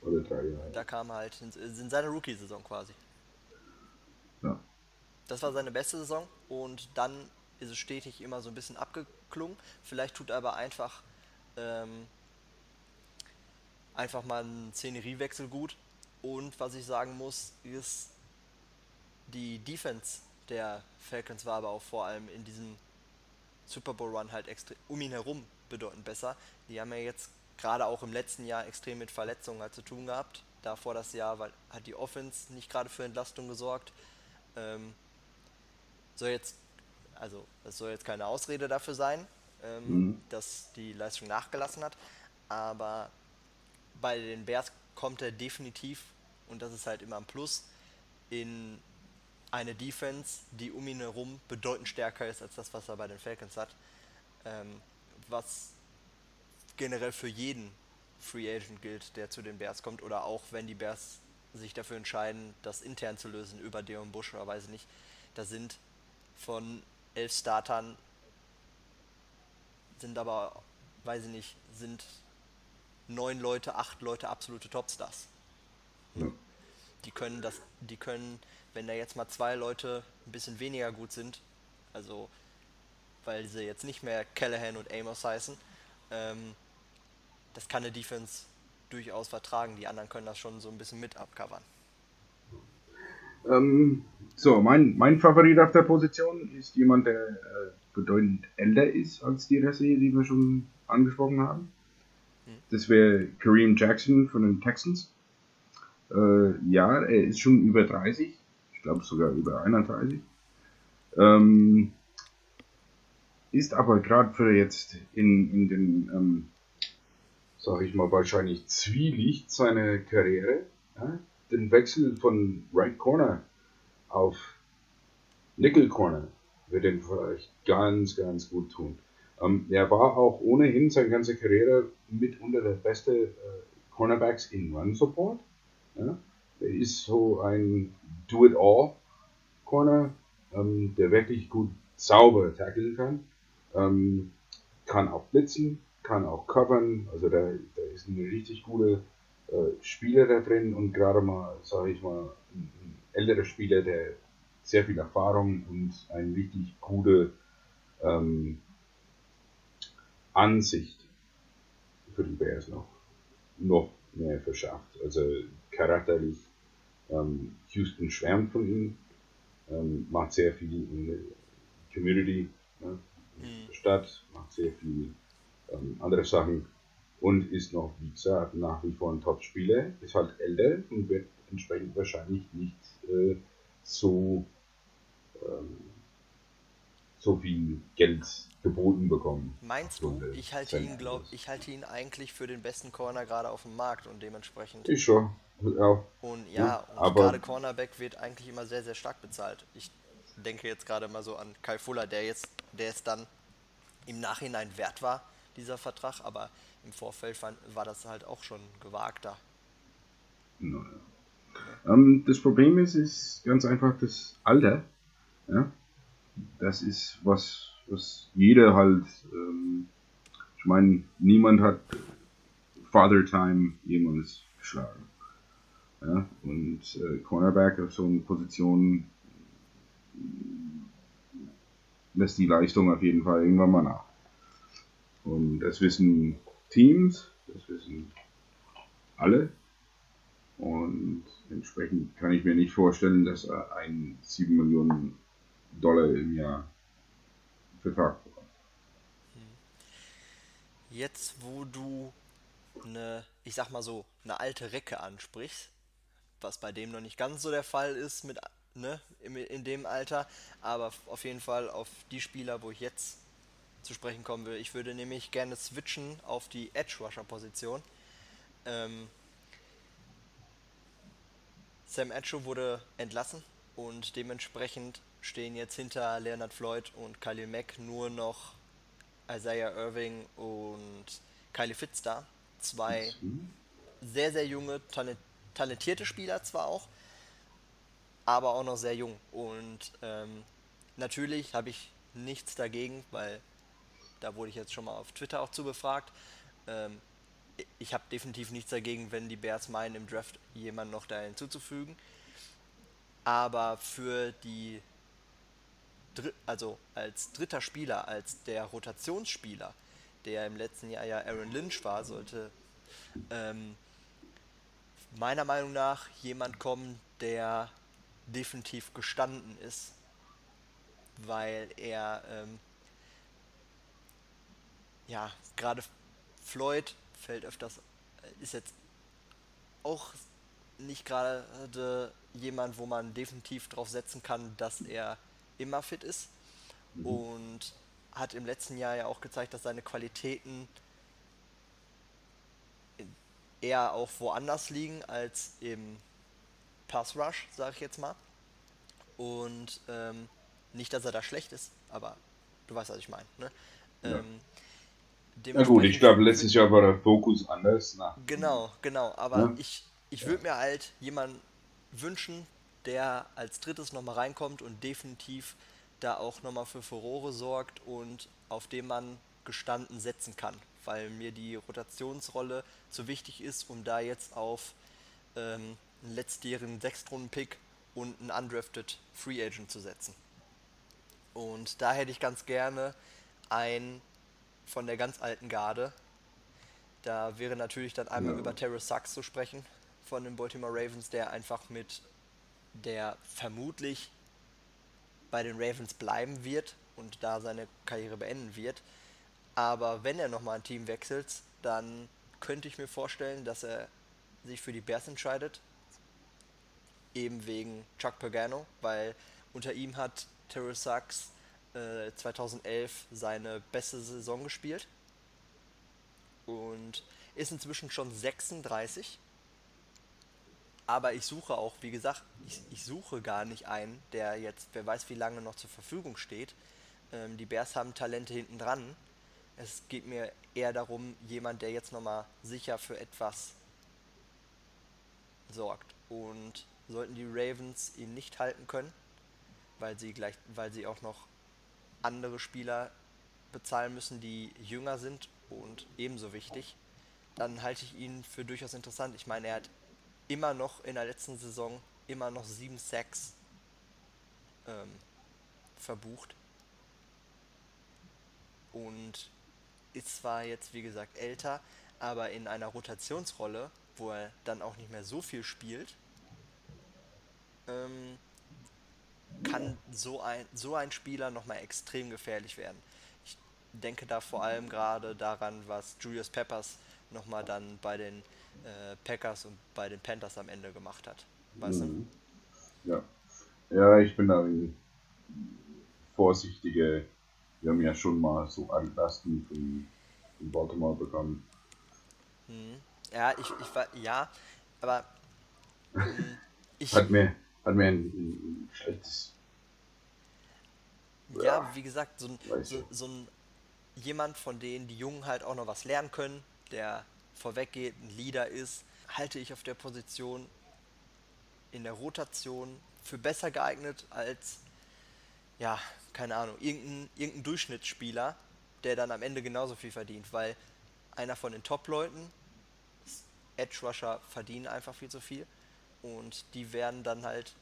Oder drei Jahren. Da kam halt in, in seiner Rookie-Saison quasi. Ja. Das war seine beste Saison und dann ist es stetig immer so ein bisschen abgeklungen. Vielleicht tut er aber einfach ähm, einfach mal einen Szeneriewechsel gut. Und was ich sagen muss, ist, die Defense der Falcons war aber auch vor allem in diesem Super Bowl Run halt extrem um ihn herum bedeutend besser. Die haben ja jetzt gerade auch im letzten Jahr extrem mit Verletzungen halt zu tun gehabt. Davor das Jahr weil, hat die Offense nicht gerade für Entlastung gesorgt. Ähm, soll jetzt, also es soll jetzt keine Ausrede dafür sein, ähm, Mhm. dass die Leistung nachgelassen hat. Aber bei den Bears kommt er definitiv, und das ist halt immer ein Plus, in eine Defense, die um ihn herum bedeutend stärker ist als das, was er bei den Falcons hat. Ähm, was generell für jeden Free Agent gilt, der zu den Bears kommt, oder auch wenn die Bears sich dafür entscheiden, das intern zu lösen über Deon Bush oder weiß ich nicht. Da sind von elf Startern sind aber, weiß ich nicht, sind neun Leute, acht Leute absolute Topstars. Ja. Die können das, die können, wenn da jetzt mal zwei Leute ein bisschen weniger gut sind, also weil sie jetzt nicht mehr Callahan und Amos heißen, ähm, das kann eine Defense durchaus vertragen. Die anderen können das schon so ein bisschen mit abcovern. Ähm, so, mein, mein Favorit auf der Position ist jemand, der äh, bedeutend älter ist als die Reste, die wir schon angesprochen haben. Das wäre Kareem Jackson von den Texans. Äh, ja, er ist schon über 30. Ich glaube sogar über 31. Ähm, ist aber gerade für jetzt in, in den, ähm, sag ich mal, wahrscheinlich Zwielicht seiner Karriere, ja, den Wechsel von Right Corner auf Nickel Corner wird ihm vielleicht ganz, ganz gut tun. Ähm, er war auch ohnehin seine ganze Karriere mitunter der beste äh, Cornerbacks in Run Support. Ja? Er ist so ein Do-it-all-Corner, ähm, der wirklich gut sauber tackeln kann. Ähm, kann auch blitzen, kann auch covern. Also da, da ist ein richtig guter äh, Spieler da drin und gerade mal, sage ich mal, ein, ein älterer Spieler, der sehr viel Erfahrung und eine richtig gute ähm, Ansicht für die Bears noch, noch mehr verschafft. Also charakterlich, ähm, Houston schwärmt von ihm, ähm, macht sehr viel in der Community, ne, in der Stadt, macht sehr viel ähm, andere Sachen und ist noch, wie gesagt, nach wie vor ein Top-Spieler, ist halt älter und wird entsprechend wahrscheinlich nicht äh, so ähm, so viel Geld geboten bekommen. Meinst So du? Ich halte ihn, glaub, ich halte ihn eigentlich für den besten Corner gerade auf dem Markt und dementsprechend. Ich schon. Ja. Und ja, Ja, und aber- gerade Cornerback wird eigentlich immer sehr, sehr stark bezahlt. Ich denke jetzt gerade mal so an Kai Fuller, der jetzt, der es dann im Nachhinein wert war, dieser Vertrag, aber im Vorfeld war, das halt auch schon gewagter. Naja. Ähm, das Problem ist, ist ganz einfach das Alter. Ja? Das ist was, was jeder halt, ähm, ich meine, niemand hat Father Time jemals geschlagen. Ja? Und äh, Cornerback auf so einer Position lässt die Leistung auf jeden Fall irgendwann mal nach. Und das wissen Teams, das wissen alle. Und entsprechend kann ich mir nicht vorstellen, dass er einen 7 Millionen Dollar im Jahr Vertrag bekommt. Jetzt, wo du eine, ich sag mal so, eine alte Recke ansprichst, was bei dem noch nicht ganz so der Fall ist mit, ne, in dem Alter, aber auf jeden Fall auf die Spieler, wo ich jetzt zu sprechen kommen will. Ich würde nämlich gerne switchen auf die Edge Rusher Position. Ähm, Sam Edgew wurde entlassen und dementsprechend stehen jetzt hinter Leonard Floyd und Khalil Mack nur noch Isaiah Irving und Kylie Fitz da. Zwei sehr, sehr junge, talent talentierte Spieler zwar auch, aber auch noch sehr jung. Und ähm, natürlich habe ich nichts dagegen, weil da wurde ich jetzt schon mal auf Twitter auch zu befragt. Ähm, ich habe definitiv nichts dagegen, wenn die Bears meinen, im Draft jemanden noch da hinzuzufügen. Aber für die, Dr also als dritter Spieler, als der Rotationsspieler, der im letzten Jahr ja Aaron Lynch war, sollte ähm, meiner Meinung nach jemand kommen, der definitiv gestanden ist, weil er ähm, ja gerade Floyd fällt öfters, ist jetzt auch nicht gerade jemand, wo man definitiv drauf setzen kann, dass er immer fit ist. Und hat im letzten Jahr ja auch gezeigt, dass seine Qualitäten eher auch woanders liegen als im Pass Rush, sage ich jetzt mal. Und ähm, nicht, dass er da schlecht ist, aber du weißt, was ich meine. Ne? Ja. Ähm, Ja gut, ich glaube, letztes Jahr war der Fokus anders. Na. Genau, genau. Aber ja? ich, ich würde mir halt jemanden wünschen, der als drittes nochmal reinkommt und definitiv da auch nochmal für Furore sorgt und auf dem man gestanden setzen kann, weil mir die Rotationsrolle zu wichtig ist, um da jetzt auf ähm, einen letztjährigen Sechstrunden-Pick und einen undrafted Free Agent zu setzen. Und da hätte ich ganz gerne einen von der ganz alten Garde. Da wäre natürlich dann einmal ja. über Terrace Sachs zu sprechen von den Baltimore Ravens, der einfach mit der vermutlich bei den Ravens bleiben wird und da seine Karriere beenden wird. Aber wenn er nochmal ein Team wechselt, dann könnte ich mir vorstellen, dass er sich für die Bears entscheidet. Eben wegen Chuck Pagano, weil unter ihm hat Terrell Sachs äh, 2011 seine beste Saison gespielt und ist inzwischen schon 36. Aber ich suche auch, wie gesagt, ich, ich suche gar nicht einen, der jetzt, wer weiß wie lange noch zur Verfügung steht. Ähm, die Bears haben Talente hinten dran. Es geht mir eher darum, jemand, der jetzt nochmal sicher für etwas sorgt. Und sollten die Ravens ihn nicht halten können, weil sie gleich, weil sie auch noch andere Spieler bezahlen müssen, die jünger sind und ebenso wichtig, dann halte ich ihn für durchaus interessant. Ich meine, er hat immer noch in der letzten Saison immer noch 7 Sacks ähm, verbucht. Und ist zwar jetzt, wie gesagt, älter, aber in einer Rotationsrolle, wo er dann auch nicht mehr so viel spielt, ähm, kann so ein, so ein Spieler nochmal extrem gefährlich werden. Ich denke da vor allem gerade daran, was Julius Peppers nochmal dann bei den äh, Packers und bei den Panthers am Ende gemacht hat. Weißt mhm. du? Ja. Ja, ich bin da vorsichtiger. Wir haben ja schon mal so Altlasten von, von Baltimore bekommen. Mhm. Ja, ich, ich war, ja, aber *laughs* ähm, ich. Hat mir, hat mir ein, ein schlechtes. Ja, ja, wie gesagt, so ein, so, so ein jemand, von denen die Jungen halt auch noch was lernen können, der vorweggeht, ein Leader ist, halte ich auf der Position in der Rotation für besser geeignet als, ja, keine Ahnung, irgendein, irgendein Durchschnittsspieler, der dann am Ende genauso viel verdient, weil einer von den Top-Leuten, Edge Rusher, verdienen einfach viel zu viel und die werden dann halt,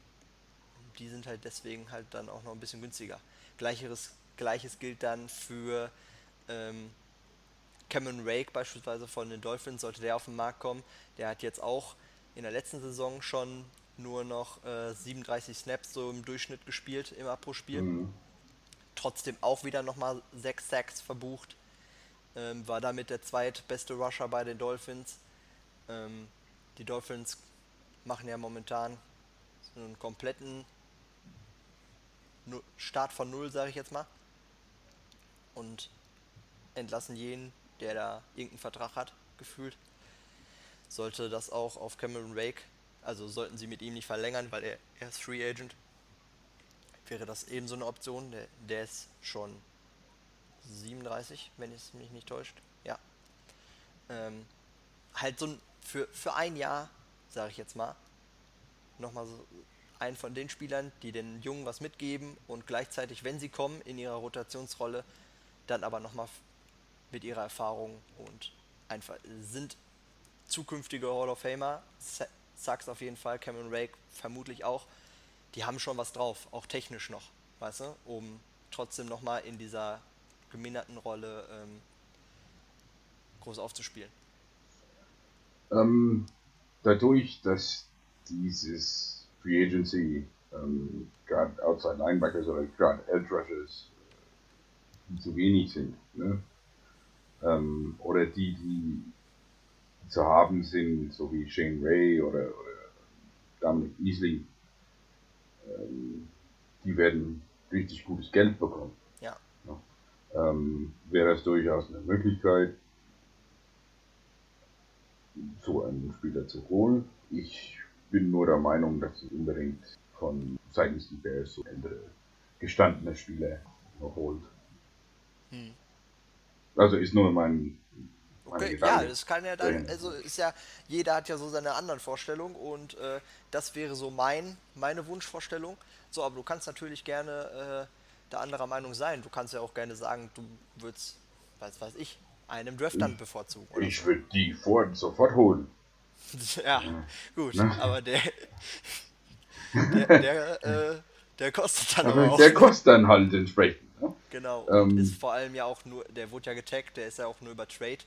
die sind halt deswegen halt dann auch noch ein bisschen günstiger. Gleiches, Gleiches gilt dann für ähm, Cameron Rake beispielsweise von den Dolphins, sollte der auf den Markt kommen. Der hat jetzt auch in der letzten Saison schon nur noch äh, 37 Snaps so im Durchschnitt gespielt, immer pro Spiel. Mhm. Trotzdem auch wieder nochmal 6 Sacks verbucht. Ähm, war damit der zweitbeste Rusher bei den Dolphins. Ähm, die Dolphins machen ja momentan so einen kompletten Start von Null, sage ich jetzt mal. Und entlassen jeden, der da irgendeinen Vertrag hat, gefühlt. Sollte das auch auf Cameron Rake, also sollten sie mit ihm nicht verlängern, weil er, er ist Free Agent, wäre das eben so eine Option. Der, der ist schon 37, wenn es mich nicht täuscht. Ja. Ähm, halt so ein, für, für ein Jahr, sage ich jetzt mal, nochmal so einen von den Spielern, die den Jungen was mitgeben und gleichzeitig, wenn sie kommen in ihrer Rotationsrolle, dann aber nochmal mit ihrer Erfahrung und einfach sind zukünftige Hall of Famer. Sachs auf jeden Fall, Cameron Rake vermutlich auch. Die haben schon was drauf, auch technisch noch, weißt du, um trotzdem nochmal in dieser geminderten Rolle ähm, groß aufzuspielen. Ähm, dadurch, dass dieses Free Agency, ähm, gerade Outside Linebackers oder gerade Edge Rushers äh, zu wenig sind, ne? ähm, oder die, die zu haben sind, so wie Shane Ray oder, oder Dominic Easley, ähm, die werden richtig gutes Geld bekommen. Ja. ja. Ähm, wäre das durchaus eine Möglichkeit, so einen Spieler zu holen. Ich bin nur der Meinung, dass sie unbedingt von seitens die Bears so ältere, gestandene Spieler holt. Hm. Also ist nur mein. Okay, ja, das kann ja dann, also ist ja, jeder hat ja so seine anderen Vorstellungen und äh, das wäre so mein, meine Wunschvorstellung. So, aber du kannst natürlich gerne äh, da anderer Meinung sein. Du kannst ja auch gerne sagen, du würdest, was weiß ich, einen Draft dann bevorzugen. Ich würde die Ford sofort holen. so. *laughs* Ja, gut, Ne? aber der, der, der, äh, der kostet dann aber, auch. der *laughs* kostet dann halt entsprechend. Ne? Genau, Ähm. ist vor allem ja auch nur, der wurde ja getaggt, der ist ja auch nur über Trade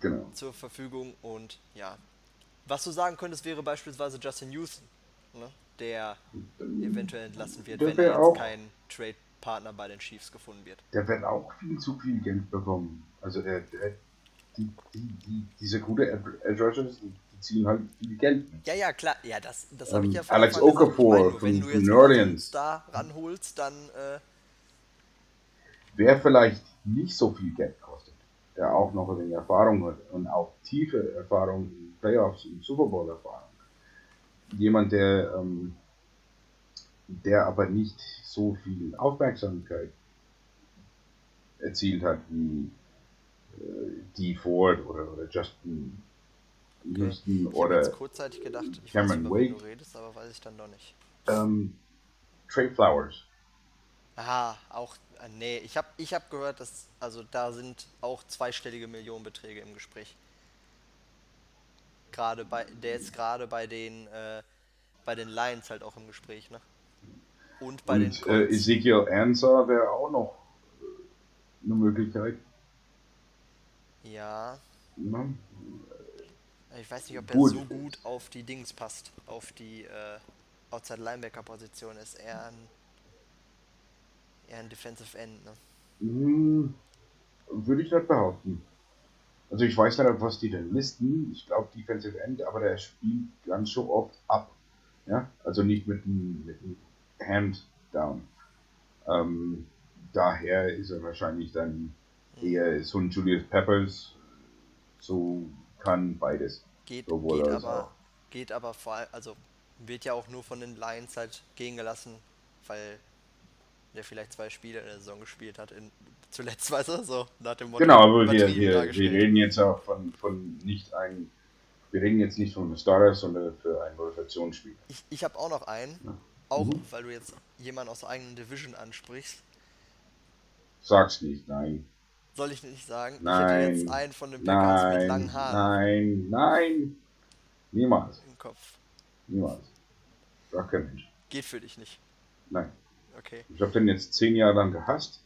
Genau. zur Verfügung und ja. Was du sagen könntest, wäre beispielsweise Justin Houston, ne? der eventuell entlassen wird, Der wenn er jetzt auch- kein Trade-Partner bei den Chiefs gefunden wird. Der wird auch viel zu viel Geld bekommen. Also der, der die, die, die, diese gute Edge Rushers, die, ziehen halt viel Geld. mit. Ja, ja, klar, ja, das, das habe ich Ähm, ja von Alex. Ich Okafor nur, wenn von- du von jetzt einen. Star ranholst, dann äh, Wer vielleicht nicht so viel Geld kostet, der auch noch ein wenig Erfahrung hat und auch tiefe Erfahrung in Playoffs und Super Bowl Erfahrung. Jemand, der, ähm, der aber nicht so viel Aufmerksamkeit erzielt hat wie äh, Dee Ford oder, oder Justin Houston ich habe oder jetzt kurzzeitig gedacht, ich Cameron weiß, Wake. du redest, aber weiß ich dann doch nicht. ähm, Trey Flowers. Aha, auch, äh, nee, ich habe ich hab gehört, dass, also da sind auch zweistellige Millionenbeträge im Gespräch. Gerade bei, der ist gerade bei den, äh, bei den Lions halt auch im Gespräch, ne? Und bei den Und äh, Colts. Ezekiel Ansah wäre auch noch äh, eine Möglichkeit. ja, Ne? ich weiß nicht, ob Gut. er so gut auf die Dings passt, auf die äh, Outside Linebacker Position ist eher ein eher ein Defensive End, ne? Hm, würde ich nicht behaupten. Also ich weiß nicht, was die denn listen. Ich glaube Defensive End, aber der spielt ganz so oft ab. Ja, also nicht mit dem, mit dem Hand down. Ähm, daher ist er wahrscheinlich dann eher so ein Julius Peppers. So kann beides. Geht, geht aber, auch. geht aber vor allem, also wird ja auch nur von den Lions halt gehen gelassen, weil der vielleicht zwei Spiele in der Saison gespielt hat, in, zuletzt, *laughs* weißt du, so nach dem Motto. Genau, aber wir, wir, wir reden jetzt auch von, von nicht ein, wir reden jetzt nicht von einem Starter, sondern für ein Rotationsspiel. Ich, ich habe auch noch einen, Ja. Auch Mhm. weil du jetzt jemanden aus der eigenen Division ansprichst. Sag's nicht, nein. Soll ich nicht sagen? Ich Nein. hätte jetzt einen von den Packers mit Nein, langen Haaren nein, nein. Niemals, im Kopf. niemals. Sagt kein Mensch. Geht für dich nicht. Nein. Okay. Ich habe den jetzt zehn Jahre lang gehasst.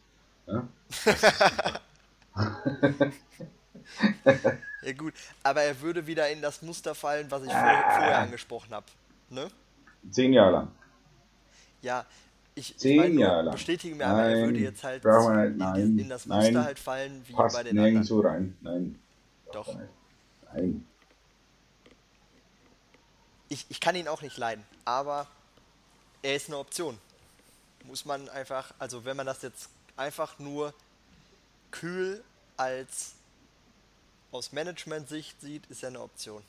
Ja? *laughs* Ja gut, aber er würde wieder in das Muster fallen, was ich vor, vorher angesprochen habe. Ne? Zehn Jahre lang. Ja, ich, ich Zehn nur, Jahre bestätige mir, aber er würde jetzt halt in, nein, die, in das Muster nein. halt fallen wie Passt bei den anderen. so rein. Nein. Doch. Nein. Nein. Ich, ich kann ihn auch nicht leiden, aber er ist eine Option. Muss man einfach, also wenn man das jetzt einfach nur kühl als aus Management-Sicht sieht, ist er eine Option.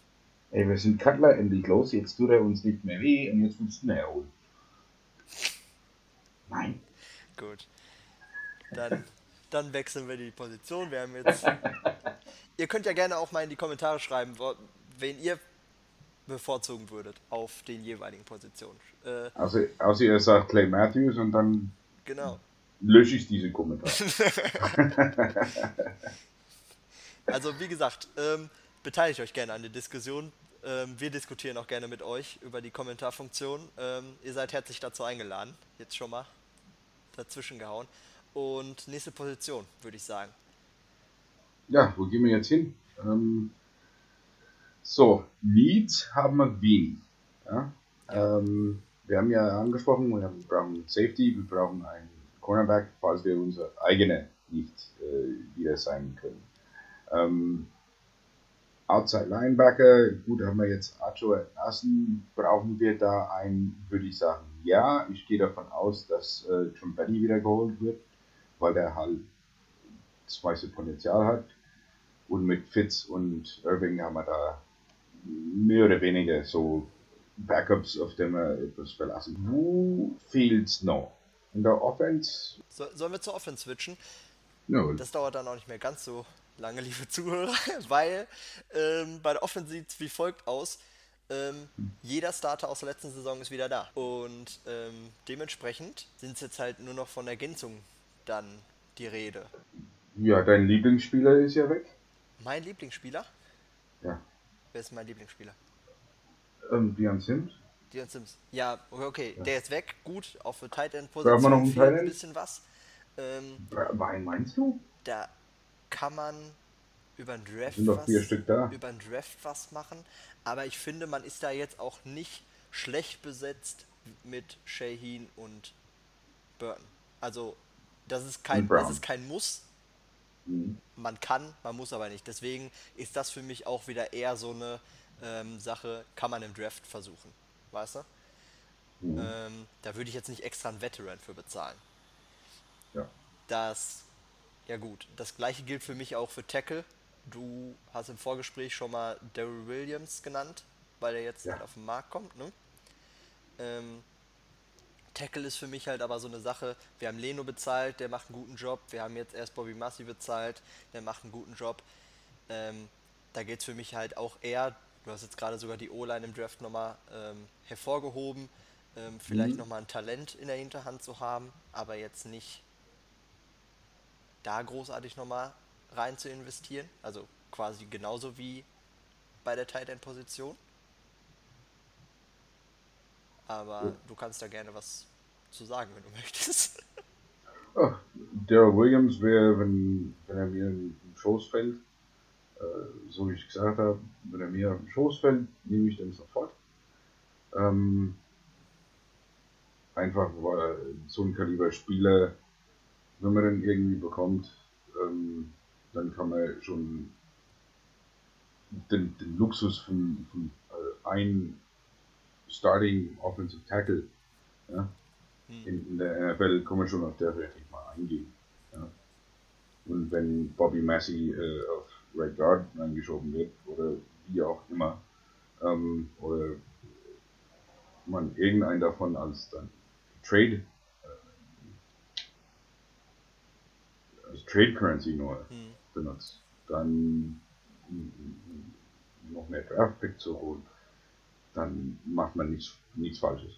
Ey, wir sind Cutler endlich los. Jetzt tut er uns nicht mehr weh und jetzt willst du ihn herholen. Nein. Gut. Dann, dann wechseln wir die Position. Wir haben jetzt. *laughs* ihr könnt ja gerne auch mal in die Kommentare schreiben, wen ihr bevorzugen würdet auf den jeweiligen Positionen. Äh, Also, außer ihr sagt Clay Matthews und dann genau. lösche ich diese Kommentare. *laughs* *laughs* Also wie gesagt, ähm, beteiligt euch gerne an der Diskussion. Ähm, wir diskutieren auch gerne mit euch über die Kommentarfunktion. Ähm, ihr seid herzlich dazu eingeladen. Jetzt schon mal dazwischen gehauen. Und nächste Position, würde ich sagen. Ja, wo gehen wir jetzt hin? Ähm, so, Needs haben wir wenig. Ja? Ähm, wir haben ja angesprochen, wir brauchen Safety, wir brauchen einen Cornerback, falls wir unser eigene nicht äh, wieder sein können. Outside Linebacker, gut, haben wir jetzt Acho entlassen. Brauchen wir da einen, würde ich sagen, ja. Ich gehe davon aus, dass äh, Trompetti wieder geholt wird, weil der halt das meiste Potenzial hat. Und mit Fitz und Irving haben wir da mehr oder weniger so Backups, auf denen wir etwas verlassen. Wo fehlt's noch? In der Offense? So, sollen wir zur Offense switchen? Ja, Das dauert dann auch nicht mehr ganz so lange, liebe Zuhörer, *laughs* weil ähm, bei der Offense sieht es wie folgt aus. Ähm, jeder Starter aus der letzten Saison ist wieder da. Und ähm, dementsprechend sind es jetzt halt nur noch von Ergänzung dann die Rede. ja, dein Lieblingsspieler ist ja weg. Mein Lieblingsspieler? Ja. Wer ist mein Lieblingsspieler? Ähm, Dion Sims. Dion Sims. Ja, okay, okay. der ist weg. Gut, auf der Tight End Brauchen wir noch Position einen fehlt Tight ein End? bisschen was. Ähm, Wein meinst du? da kann man über einen Draft da. über einen Draft was machen, aber ich finde, man ist da jetzt auch nicht schlecht besetzt mit Shaheen und Burton. Also das ist kein das ist kein Muss. Mhm. Man kann, man muss aber nicht. Deswegen ist das für mich auch wieder eher so eine ähm, Sache, kann man im Draft versuchen, weißt du? Mhm. Ähm, da würde ich jetzt nicht extra einen Veteran für bezahlen. Ja. Das, ja gut, das gleiche gilt für mich auch für Tackle. Du hast im Vorgespräch schon mal Daryl Williams genannt, weil er jetzt Ja. halt auf den Markt kommt, ne? Ähm, Tackle ist für mich halt aber so eine Sache, wir haben Leno bezahlt, der macht einen guten Job, wir haben jetzt erst Bobby Massi bezahlt, der macht einen guten Job. Ähm, da geht es für mich halt auch eher, du hast jetzt gerade sogar die O-Line im Draft nochmal ähm, hervorgehoben, ähm, vielleicht Mhm. nochmal ein Talent in der Hinterhand zu haben, aber jetzt nicht da großartig nochmal rein zu investieren. Also quasi genauso wie bei der Tight End Position. Aber Ja. du kannst da gerne was zu sagen, wenn du *laughs* möchtest. Ach, Daryl Williams wäre, wenn, wenn er mir in den Schoß fällt, äh, so wie ich gesagt habe, wenn er mir den Schoß fällt, nehme ich den sofort. Ähm, einfach weil so ein Kaliber Spieler, wenn man den irgendwie bekommt, ähm, dann kann man schon den, den Luxus von, von äh, ein Starting Offensive Tackle ja, Hm. in, in der NFL kann man schon auf der relativ mal eingehen. Ja. Und wenn Bobby Massey äh, auf Right Guard reingeschoben wird, oder wie auch immer, ähm, oder man irgendeinen davon als dann Trade, äh, als Trade Currency nur Hm. benutzt, dann mm, noch mehr Draft Pick zu holen, dann macht man nichts, nichts Falsches.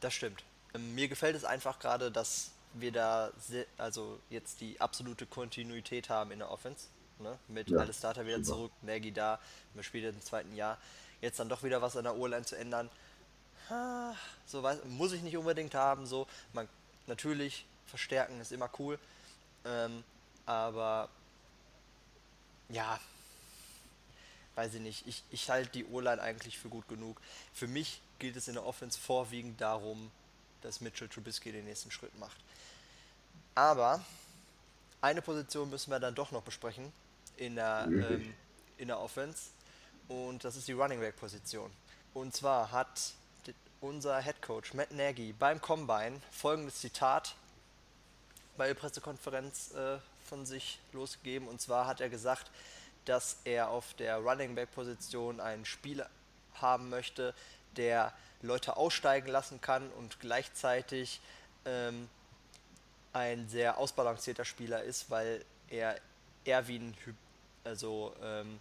Das stimmt. Ähm, Mir gefällt es einfach gerade, dass wir da also jetzt die absolute Kontinuität haben in der Offense. Ne? Mit Ja, alle Starter wieder super. zurück, Nagy da, man spielt im zweiten Jahr. Jetzt dann doch wieder was an der O-Line zu ändern. Ah, So weiß, muss ich nicht unbedingt haben. So, man natürlich verstärken ist immer cool. Ähm, aber ja, weiß ich nicht. Ich, ich halte die O-Line eigentlich für gut genug. Für mich gilt es in der Offense vorwiegend darum, dass Mitchell Trubisky den nächsten Schritt macht. Aber eine Position müssen wir dann doch noch besprechen in der, ähm, in der Offense. Und das ist die Running Back Position. Und zwar hat unser Head Coach Matt Nagy beim Combine folgendes Zitat bei der Pressekonferenz äh, von sich losgegeben. Und zwar hat er gesagt, dass er auf der Running Back Position einen Spieler haben möchte, der Leute aussteigen lassen kann und gleichzeitig ähm, ein sehr ausbalancierter Spieler ist, weil er eher wie ein Hy also ähm,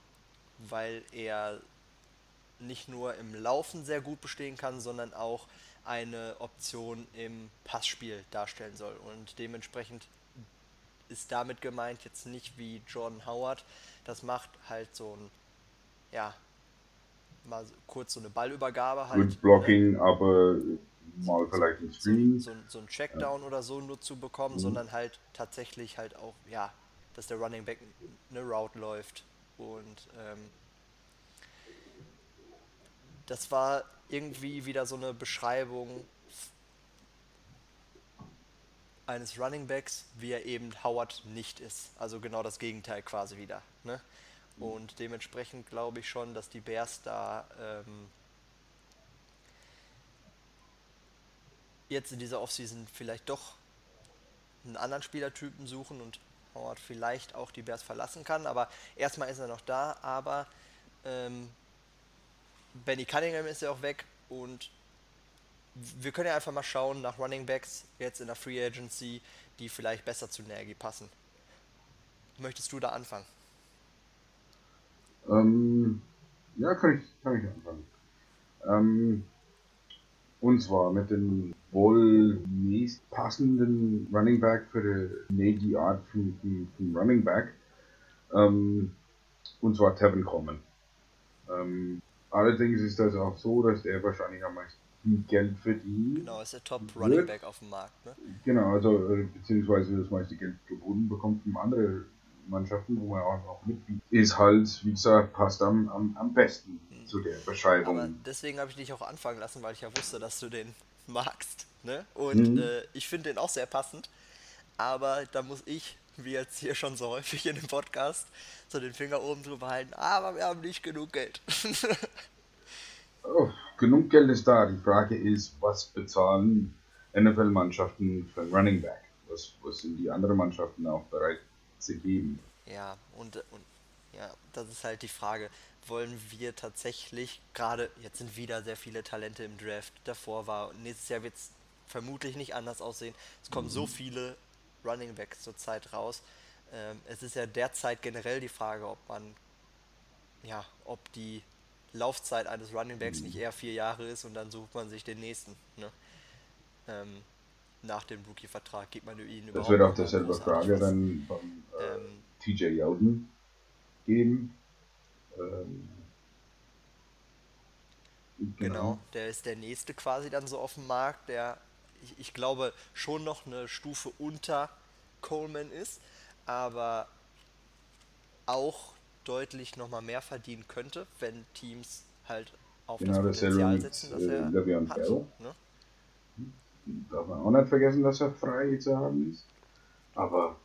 weil er nicht nur im Laufen sehr gut bestehen kann, sondern auch eine Option im Passspiel darstellen soll. Und dementsprechend ist damit gemeint jetzt nicht wie Jordan Howard das macht, halt so ein, ja, mal kurz so eine Ballübergabe halt. Good Blocking, aber mal vielleicht ein so, Screen. so, so ein Checkdown oder so nur zu bekommen, Mhm. sondern halt tatsächlich halt auch, ja, dass der Running Back eine Route läuft. Und ähm, das war irgendwie wieder so eine Beschreibung eines Running Backs, wie er eben Howard nicht ist. Also genau das Gegenteil quasi wieder. Ne? Und dementsprechend glaube ich schon, dass die Bears da ähm, jetzt in dieser Offseason vielleicht doch einen anderen Spielertypen suchen und Howard vielleicht auch die Bears verlassen kann. Aber erstmal ist er noch da, aber ähm, Benny Cunningham ist ja auch weg und wir können ja einfach mal schauen nach Running Backs jetzt in der Free Agency, die vielleicht besser zu Nagy passen. Möchtest du da anfangen? Ähm, ja, kann ich, kann ich anfangen. Ähm, und zwar mit dem wohl nächst passenden Running Back für die Nagy Art von, von, von Running Back. Ähm, und zwar Tevin Coleman. Ähm, allerdings ist das auch so, dass er wahrscheinlich am meisten Geld verdient. Genau, ist der Top Running Back auf dem Markt. Ne? Genau, also äh, beziehungsweise das meiste Geld geboten bekommt von anderen Mannschaften, wo man auch noch mitbietet. Ist halt, wie gesagt, passt am, am, am besten hm. zu der Beschreibung. Aber deswegen habe ich dich auch anfangen lassen, weil ich ja wusste, dass du den magst. Ne? Und mhm. äh, ich finde den auch sehr passend. Aber da muss ich, wie jetzt hier schon so häufig in dem Podcast, so den Finger oben drüber halten. Aber wir haben nicht genug Geld. *laughs* oh, genug Geld ist da. Die Frage ist, was bezahlen NFL-Mannschaften für Running Back? Was, was sind die anderen Mannschaften auch bereit zu geben? Ja, und, und ja, das ist halt die Frage. Wollen wir tatsächlich, gerade jetzt sind wieder sehr viele Talente im Draft, davor war, nächstes Jahr wird es vermutlich nicht anders aussehen. Es kommen mhm. so viele Running Backs zurzeit raus. Ähm, es ist ja derzeit generell die Frage, ob man, ja, ob die Laufzeit eines Running Backs nicht eher vier Jahre ist und dann sucht man sich den nächsten. Ne? Ähm, nach dem Rookie-Vertrag geht man ihn überhaupt Das wird auch dasselbe Frage dann beim äh, ähm, TJ Yoden geben. Ähm, genau. genau. der ist der nächste quasi dann so auf dem Markt, der ich, ich glaube schon noch eine Stufe unter Coleman ist, aber auch deutlich nochmal mehr verdienen könnte, wenn Teams halt auf genau, das Potenzial setzen, dass er Le'Veon hat. Bell. Ne? Darf man auch nicht vergessen, dass er frei zu haben ist. Aber.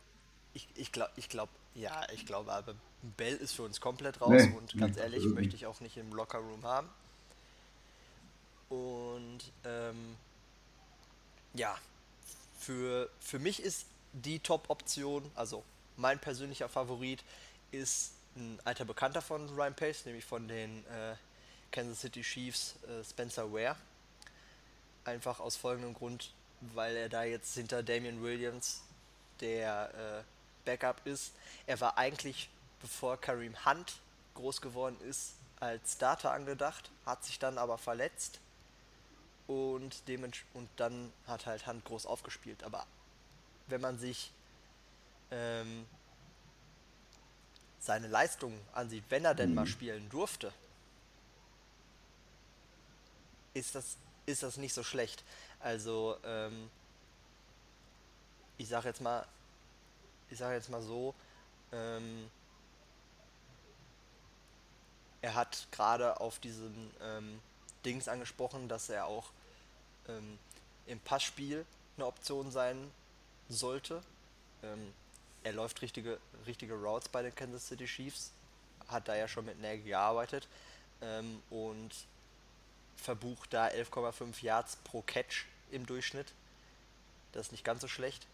Ich, ich glaube, ich glaub, ja, ich glaube, aber Bell ist für uns komplett raus nee, und ganz nee, ehrlich, möchte ich auch nicht im Lockerroom haben. Und ähm, ja, für, für mich ist die Top-Option, also mein persönlicher Favorit, ist ein alter Bekannter von Ryan Pace, nämlich von den äh, Kansas City Chiefs, äh, Spencer Ware. Einfach aus folgendem Grund, weil er da jetzt hinter Damian Williams der äh, Backup ist. Er war eigentlich, bevor Kareem Hunt groß geworden ist, als Starter angedacht, hat sich dann aber verletzt und, und dann hat halt Hunt groß aufgespielt. Aber wenn man sich ähm, seine Leistungen ansieht, wenn er denn mhm. mal spielen durfte, ist das, ist das nicht so schlecht. Also, ähm, ich sage jetzt mal, ich sage jetzt mal so, ähm, er hat gerade auf diesen ähm, Dings angesprochen, dass er auch ähm, im Passspiel eine Option sein sollte. Ähm, er läuft richtige, richtige Routes bei den Kansas City Chiefs, hat da ja schon mit Nagy gearbeitet ähm, und verbucht da 11,5 Yards pro Catch im Durchschnitt. Das ist nicht ganz so schlecht.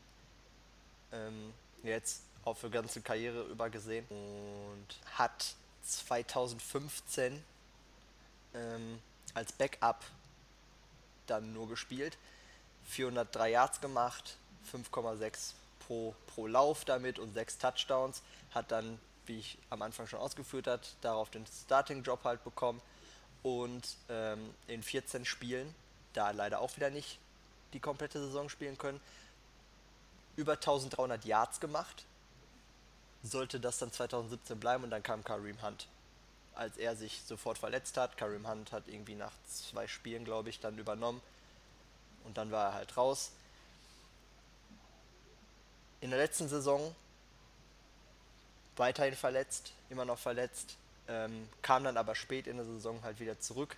Ähm, jetzt auch für ganze Karriere über gesehen und hat 2015 ähm, als Backup dann nur gespielt, 403 Yards gemacht, 5,6 pro, pro Lauf damit und 6 Touchdowns, hat dann, wie ich am Anfang schon ausgeführt hat, darauf den Starting-Job halt bekommen und ähm, in 14 Spielen, da leider auch wieder nicht die komplette Saison spielen können, über 1300 Yards gemacht. Sollte das dann 2017 bleiben und dann kam Kareem Hunt. Als er sich sofort verletzt hat, Kareem Hunt hat irgendwie nach zwei Spielen, glaube ich, dann übernommen und dann war er halt raus. In der letzten Saison weiterhin verletzt, immer noch verletzt, ähm, kam dann aber spät in der Saison halt wieder zurück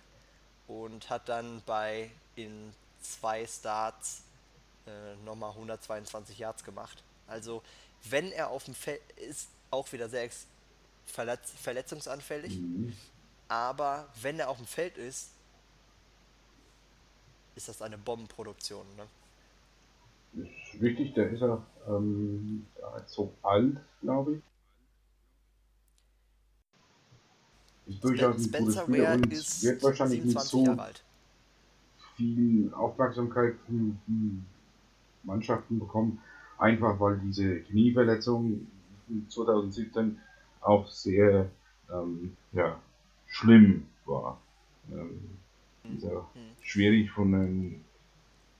und hat dann bei in zwei Starts äh, nochmal 122 Yards gemacht. Also wenn er auf dem Feld ist, auch wieder sehr verletz verletzungsanfällig, mhm. aber wenn er auf dem Feld ist, ist das eine Bombenproduktion. Ne? Ist wichtig, der ist ja ähm, so alt, glaube ich. Ist durchaus ein Spencer gutes Spieler und wird wahrscheinlich nicht so viel Aufmerksamkeit von Mannschaften bekommen, einfach weil diese Knieverletzung 2017 auch sehr ähm, ja, schlimm war. Ähm, ist ja schwierig von einem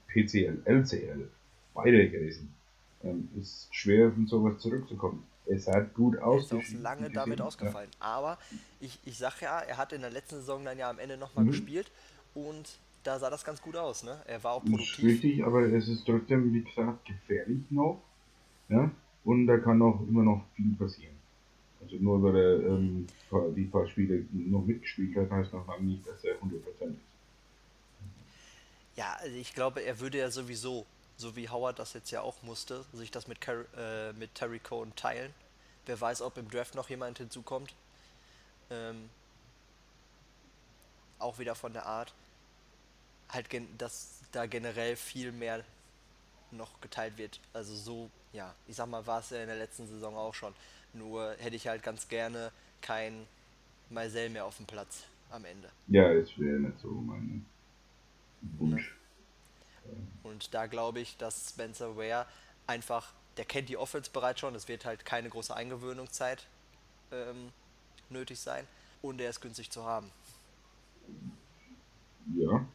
PCL, LCL, beide gewesen. Ähm, ist schwer von sowas zurückzukommen. Es hat gut Er aus. ist auch lange damit ausgefallen. Aber ich, ich sag ja, er hat in der letzten Saison dann ja am Ende nochmal Mhm. gespielt und da sah das ganz gut aus, ne? Er war auch Ja, ist produktiv. richtig, aber es ist trotzdem, wie gesagt, gefährlich noch. Ja? Und da kann auch immer noch viel passieren. Also nur weil er ähm, die paar Spiele noch mitgespielt hat, heißt noch lange nicht, dass er 100% ist. Ja, also ich glaube, er würde ja sowieso, so wie Howard das jetzt ja auch musste, sich das mit, Car äh, mit Terry Cohen teilen. Wer weiß, ob im Draft noch jemand hinzukommt. Ähm, auch wieder von der Art. Halt, dass da generell viel mehr noch geteilt wird. Also so, ja, ich sag mal, war es ja in der letzten Saison auch schon. Nur hätte ich halt ganz gerne kein Maisel mehr auf dem Platz am Ende. Ja, das wäre nicht so mein Wunsch. Und da glaube ich, dass Spencer Ware einfach, der kennt die Offense bereits schon, es wird halt keine große Eingewöhnungszeit ähm, nötig sein und er ist günstig zu haben. Ja,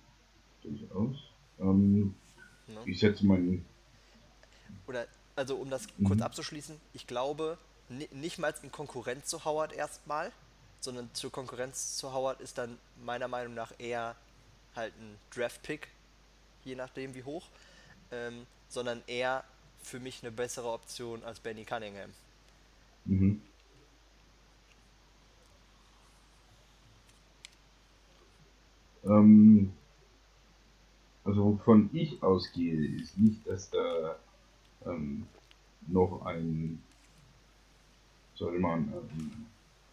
durchaus. Ähm, Ne? ich setze meinen. Oder, also um das Mhm. kurz abzuschließen, ich glaube, ni nicht mal in Konkurrenz zu Howard erstmal, sondern zur Konkurrenz zu Howard ist dann meiner Meinung nach eher halt ein Draft-Pick, je nachdem wie hoch, ähm, sondern eher für mich eine bessere Option als Benny Cunningham. Mhm. Ähm, also wovon ich ausgehe, ist nicht, dass da ähm, noch ein, soll man, ähm,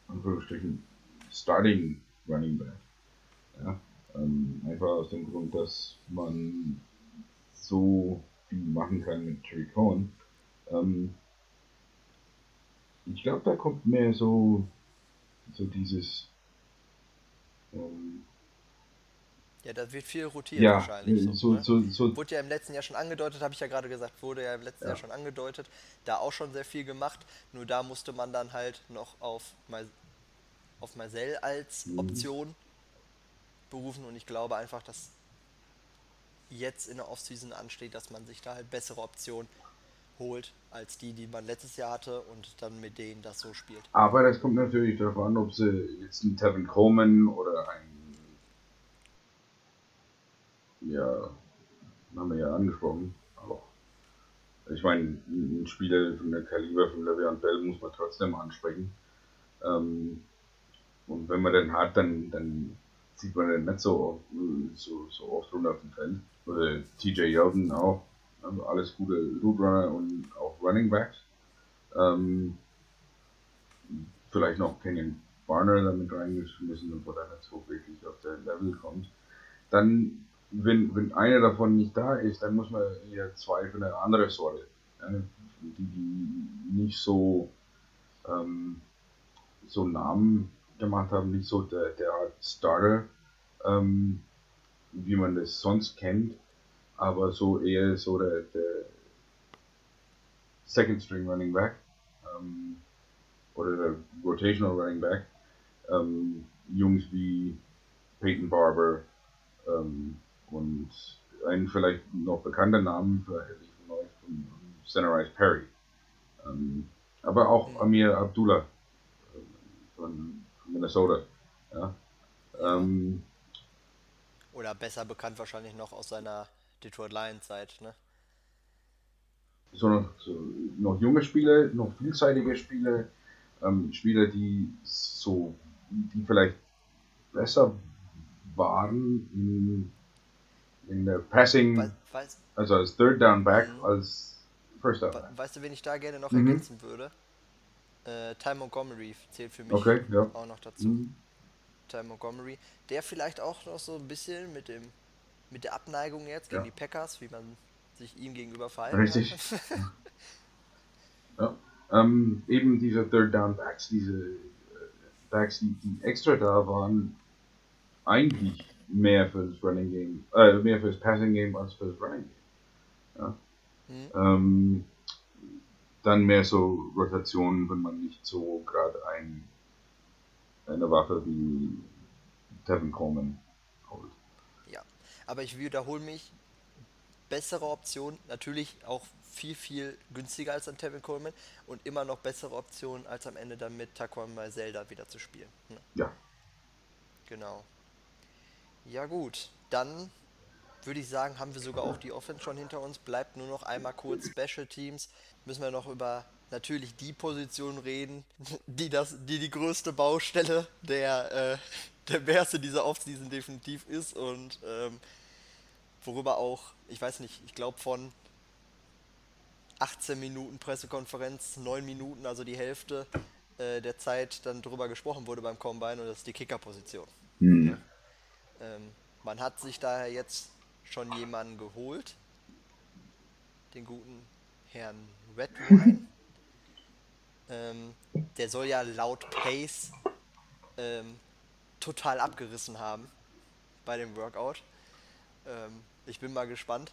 Anführungsstrichen, Starting Running Back. Ja? Ähm, einfach aus dem Grund, dass man so viel machen kann mit Terry Cohen. Ähm, ich glaube, da kommt mehr so, so dieses, ähm, Ja, da wird viel rotiert ja, wahrscheinlich. so, So, so, ne? so, Wurde ja im letzten Jahr schon angedeutet, habe ich ja gerade gesagt, wurde ja im letzten Ja. Jahr schon angedeutet. Da auch schon sehr viel gemacht. Nur da musste man dann halt noch auf, Mar auf Marcel als Mhm. Option berufen. Und ich glaube einfach, dass jetzt in der Offseason ansteht, dass man sich da halt bessere Optionen holt, als die, die man letztes Jahr hatte und dann mit denen das so spielt. aber das kommt natürlich darauf an, ob sie jetzt einen Tevin Coleman oder einen, ja, haben wir ja angesprochen, auch. Ich meine, ein Spieler von der Kaliber von Le'Veon Bell muss man trotzdem ansprechen. Ähm, und wenn man den hat, dann, dann sieht man den nicht so, so, so oft runter auf dem Feld. Oder TJ Yeldon auch. Also alles gute Roadrunner und auch Running Backs. Ähm, vielleicht noch Kenyon Barner damit reingeschmissen, obwohl er nicht so wirklich auf der Level kommt. Dann, wenn, wenn einer davon nicht da ist, dann muss man eher zwei von der anderen Sorte, die, die nicht so, ähm, so Namen gemacht haben, nicht so der, der Art Starter, ähm, wie man das sonst kennt, aber so eher so der, der Second String Running Back ähm, oder der Rotational Running Back. Ähm, Jungs wie Peyton Barber ähm, und ein vielleicht noch bekannter Namen für von euch von Ice Perry. Ähm, aber auch Amir Abdullah äh, von Minnesota. Ja. Ähm, Oder besser bekannt wahrscheinlich noch aus seiner Detroit Lions Zeit, ne? so noch, so noch junge Spieler, noch vielseitige Spieler, ähm, Spieler, die so, die vielleicht besser waren in, in der Passing, Wei- Weißt, also als Third Down Back, Mhm. als First Down we- Back. weißt du, wen ich da gerne noch Mhm. ergänzen würde? Äh, Ty Montgomery zählt für mich Okay, ja. auch noch dazu. Mhm. Ty Montgomery, der vielleicht auch noch so ein bisschen mit dem mit der Abneigung jetzt gegen Ja. die Packers, wie man sich ihm gegenüber verhalten Richtig. *laughs* Ja. Ähm, eben diese Third Down Backs, diese äh, Backs, die, die extra da waren, eigentlich mehr fürs Running Game, äh, mehr fürs Passing Game als fürs Running Game. Ja. Mhm. Ähm, dann mehr so Rotationen, wenn man nicht so gerade ein, eine Waffe wie Tevin Coleman holt. Ja, aber ich wiederhole mich. Bessere Option, natürlich auch viel, viel günstiger als an Tevin Coleman und immer noch bessere Option, als am Ende dann mit Taquan Zelda wieder zu spielen. Ne? Ja. Genau. Ja gut, dann würde ich sagen, haben wir sogar auch die Offense schon hinter uns. Bleibt nur noch einmal kurz Special Teams. Müssen wir noch über natürlich die Position reden, die das, die die größte Baustelle der, äh, der Bears dieser Offseason definitiv ist und ähm, worüber auch, ich weiß nicht, ich glaube von 18 Minuten Pressekonferenz, 9 Minuten, also die Hälfte äh, der Zeit dann drüber gesprochen wurde beim Combine und das ist die Kicker-Position. Hm. Ähm, man hat sich daher jetzt schon jemanden geholt, den guten Herrn Redwine. Ähm, der soll ja laut Pace ähm, total abgerissen haben bei dem Workout. Ähm, ich bin mal gespannt.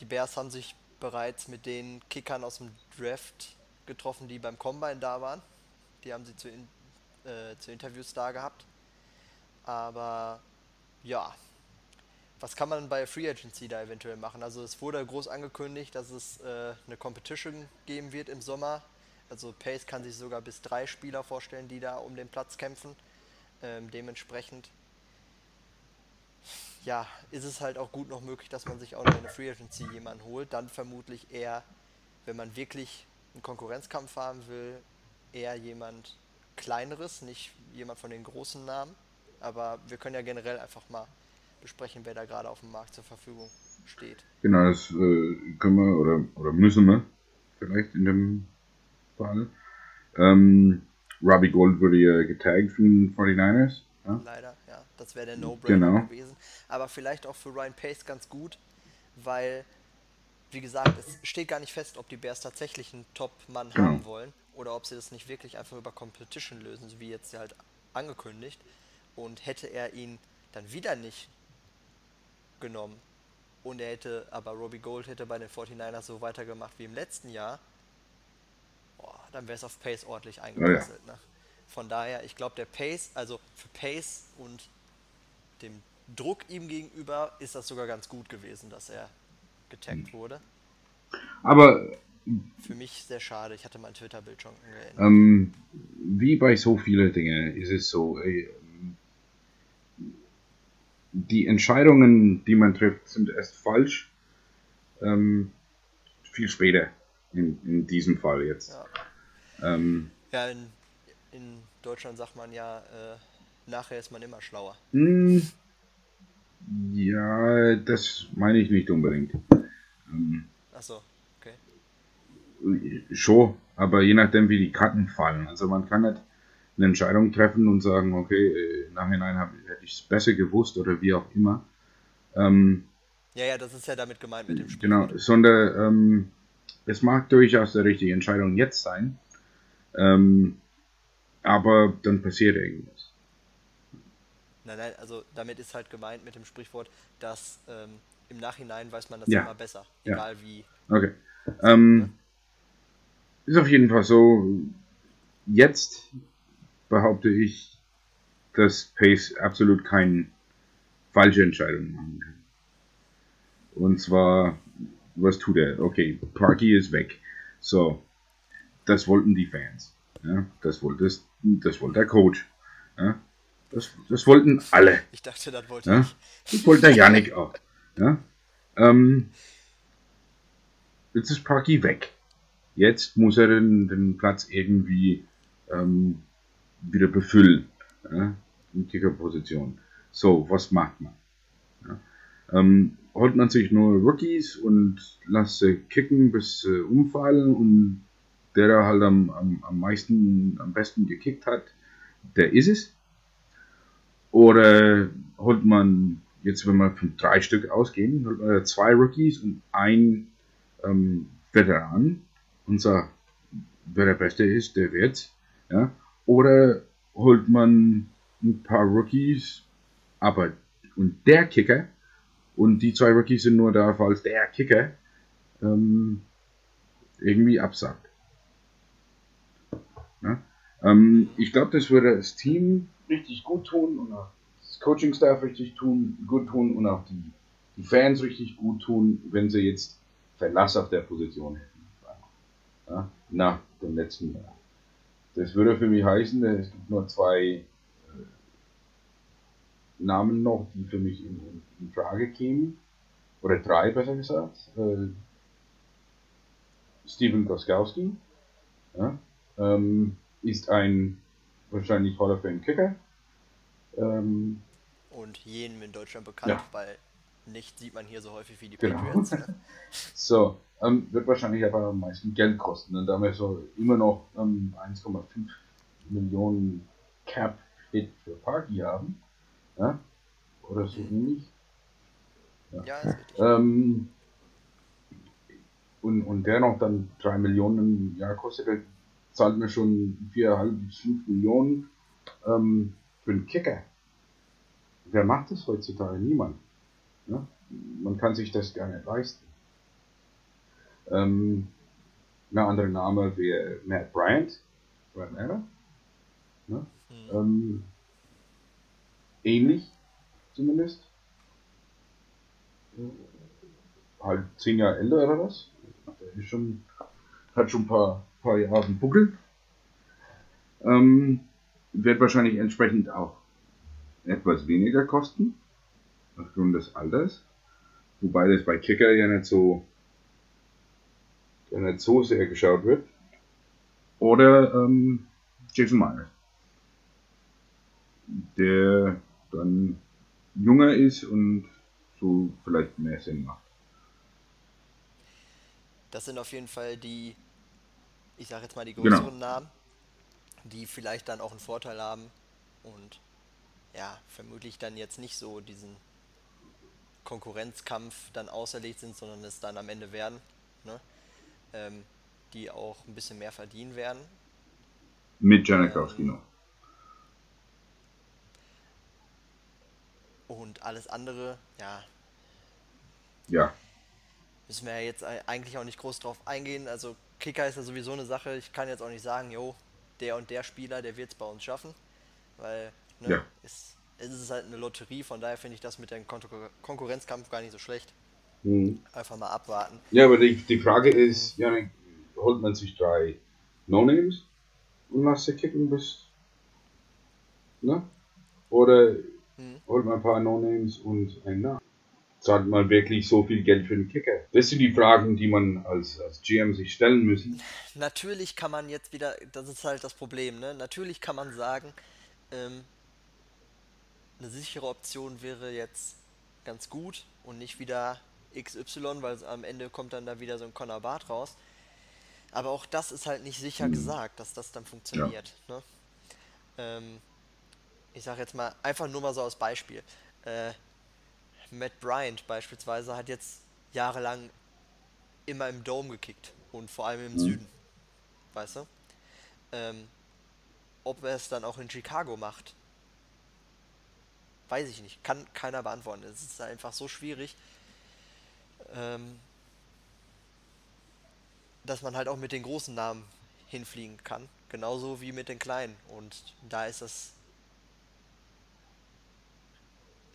Die Bears haben sich bereits mit den Kickern aus dem Draft getroffen, die beim Combine da waren. Die haben sie zu, in, äh, zu Interviews da gehabt. Aber ja, was kann man bei Free Agency da eventuell machen? Also es wurde groß angekündigt, dass es äh, eine Competition geben wird im Sommer. Also Pace kann sich sogar bis drei Spieler vorstellen, die da um den Platz kämpfen. Ähm, dementsprechend ja, ist es halt auch gut noch möglich, dass man sich auch noch in der Free Agency jemanden holt. Dann vermutlich eher, wenn man wirklich einen Konkurrenzkampf haben will, eher jemand kleineres, nicht jemand von den großen Namen. Aber wir können ja generell einfach mal besprechen, wer da gerade auf dem Markt zur Verfügung steht. Genau, das äh, können wir oder, oder müssen wir vielleicht in dem Fall. Ähm, Robbie Gold wurde ja getaggt von den 49ers. Ja? Leider, ja. Das wäre der No-Brainer Genau. gewesen. Aber vielleicht auch für Ryan Pace ganz gut, weil, wie gesagt, es steht gar nicht fest, ob die Bears tatsächlich einen Top-Mann Genau. haben wollen oder ob sie das nicht wirklich einfach über Competition lösen, so wie jetzt halt angekündigt. Und hätte er ihn dann wieder nicht genommen und er hätte, aber Robbie Gold hätte bei den 49ers so weitergemacht wie im letzten Jahr, boah, dann wäre es auf Pace ordentlich eingeprasselt. Ne? Von daher, ich glaube, der Pace, also für Pace und dem Druck ihm gegenüber ist das sogar ganz gut gewesen, dass er getaggt wurde. Aber Für mich sehr schade, ich hatte mein Twitter-Bild schon geändert. ähm, wie bei so vielen Dingen ist es so, die Entscheidungen, die man trifft, sind erst falsch. Ähm, viel später in, in diesem Fall jetzt. Ja. Ähm, Ja, in, in Deutschland sagt man ja, äh, nachher ist man immer schlauer. Hm, Ja, das meine ich nicht unbedingt. Ähm, Achso, okay. schon, aber je nachdem, wie die Karten fallen. Also man kann nicht eine Entscheidung treffen und sagen, okay, äh, nachhinein hab, hätte ich es besser gewusst oder wie auch immer. Ähm, Ja, ja, das ist ja damit gemeint mit dem Spiel. Genau, sondern ähm, es mag durchaus die richtige Entscheidung jetzt sein, ähm, aber dann passiert irgendwas. Nein, nein, also damit ist halt gemeint mit dem Sprichwort, dass ähm, im Nachhinein weiß man das Ja. immer besser. Ja. Egal wie. Okay. Ähm, ist auf jeden Fall so, jetzt behaupte ich, dass Pace absolut keine falsche Entscheidung machen kann. Und zwar, was tut er? Okay, Parky ist weg. So, das wollten die Fans. Ja, das, wollte, das, das wollte der Coach. Ja, das, das wollten alle. Ich dachte, das wollte Ja? ich. Das wollte der Janik auch. Ja? Ähm, jetzt ist Parky weg. Jetzt muss er den, den Platz irgendwie ähm, wieder befüllen. Ja? In Kickerposition. So, was macht man? Ja? Ähm, holt man sich nur Rookies und lässt sie kicken, bis sie umfallen und der da halt am, am, am meisten, am besten gekickt hat, der ist es. Oder holt man, jetzt wenn wir von drei Stück ausgehen, holt man zwei Rookies und ein ähm, Veteran sagt, wer der Beste ist, der wird's. Ja? Oder holt man ein paar Rookies, aber und der Kicker und die zwei Rookies sind nur da, falls der Kicker ähm, irgendwie absagt. Ja? Ähm, ich glaube, das würde das Team richtig gut tun und auch das Coaching-Staff richtig tun, gut tun und auch die, die Fans richtig gut tun, wenn sie jetzt Verlass auf der Position hätten. Ja? Nach dem letzten Jahr. Das würde für mich heißen, es gibt nur zwei äh, Namen noch, die für mich in, in, Frage kämen. Oder drei, besser gesagt. Äh, Steven Goskowski ja, ähm, ist ein wahrscheinlich Hall of Fame Kicker. Ähm, und jenem in Deutschland bekannt, Ja. weil nicht sieht man hier so häufig wie die Genau. Patriots. Ne? *laughs* So, ähm, wird wahrscheinlich aber am meisten Geld kosten. Und da wir so immer noch ähm, 1,5 Millionen Cap-Hit für Parky haben, ja, oder so ähnlich, Ja, richtig. ähm, und, und der noch dann 3 Millionen im Jahr kostet, der zahlt mir schon 4,5 bis 5 Millionen ähm, für einen Kicker. Wer macht das heutzutage? Niemand. Ja? Man kann sich das gar nicht leisten. Ähm, ein anderer Name wäre Matt Bryant. Now. Ne? Hm. Ähm, ähnlich zumindest. Halt zehn Jahre älter oder was. Der ist schon, hat schon ein paar, paar Jahre Buckel. Ähm, wird wahrscheinlich entsprechend auch etwas weniger kosten, aufgrund des Alters. Wobei das bei Kicker ja nicht so, ja nicht so sehr geschaut wird. Oder ähm, Jason Myers, der dann jünger ist und so vielleicht mehr Sinn macht. Das sind auf jeden Fall die, ich sag jetzt mal die Genau. größeren Namen, die vielleicht dann auch einen Vorteil haben und ja, vermutlich dann jetzt nicht so diesen Konkurrenzkampf dann auserlegt sind, sondern es dann am Ende werden, ne? ähm, die auch ein bisschen mehr verdienen werden. Mit Janikowski Ähm, noch. Und alles andere, ja, Ja, müssen wir ja jetzt ei- eigentlich auch nicht groß drauf eingehen. Also Kicker ist ja sowieso eine Sache. Ich kann jetzt auch nicht sagen, jo, der und der Spieler, der wird es bei uns schaffen. Weil, ne, Ja. ist, es ist halt eine Lotterie, von daher finde ich das mit dem Konkur Konkurrenzkampf gar nicht so schlecht. Mhm. Einfach mal abwarten. ja aber die, die Frage ist, Janik, holt man sich drei No-Names und lässt sie kicken bis. Ne? Oder Mhm. holt man ein paar No-Names und einen Namen? Zahlt man wirklich so viel Geld für einen Kicker? Das sind die Fragen, die man als, als GM sich stellen müssen. Natürlich kann man jetzt wieder, das ist halt das Problem, ne? Natürlich kann man sagen, ähm, eine sichere Option wäre jetzt ganz gut und nicht wieder XY, weil am Ende kommt dann da wieder so ein Conor Bart raus. Aber auch das ist halt nicht sicher gesagt, dass das dann funktioniert. Ne? Ähm, ich sag jetzt mal, einfach nur mal so als Beispiel. Äh, Matt Bryant beispielsweise hat jetzt jahrelang immer im Dome gekickt und vor allem im Süden. Weißt du? Ähm, ob er es dann auch in Chicago macht, weiß ich nicht. Kann keiner beantworten. Es ist einfach so schwierig, ähm, dass man halt auch mit den großen Namen hinfliegen kann. Genauso wie mit den kleinen. Und da ist das.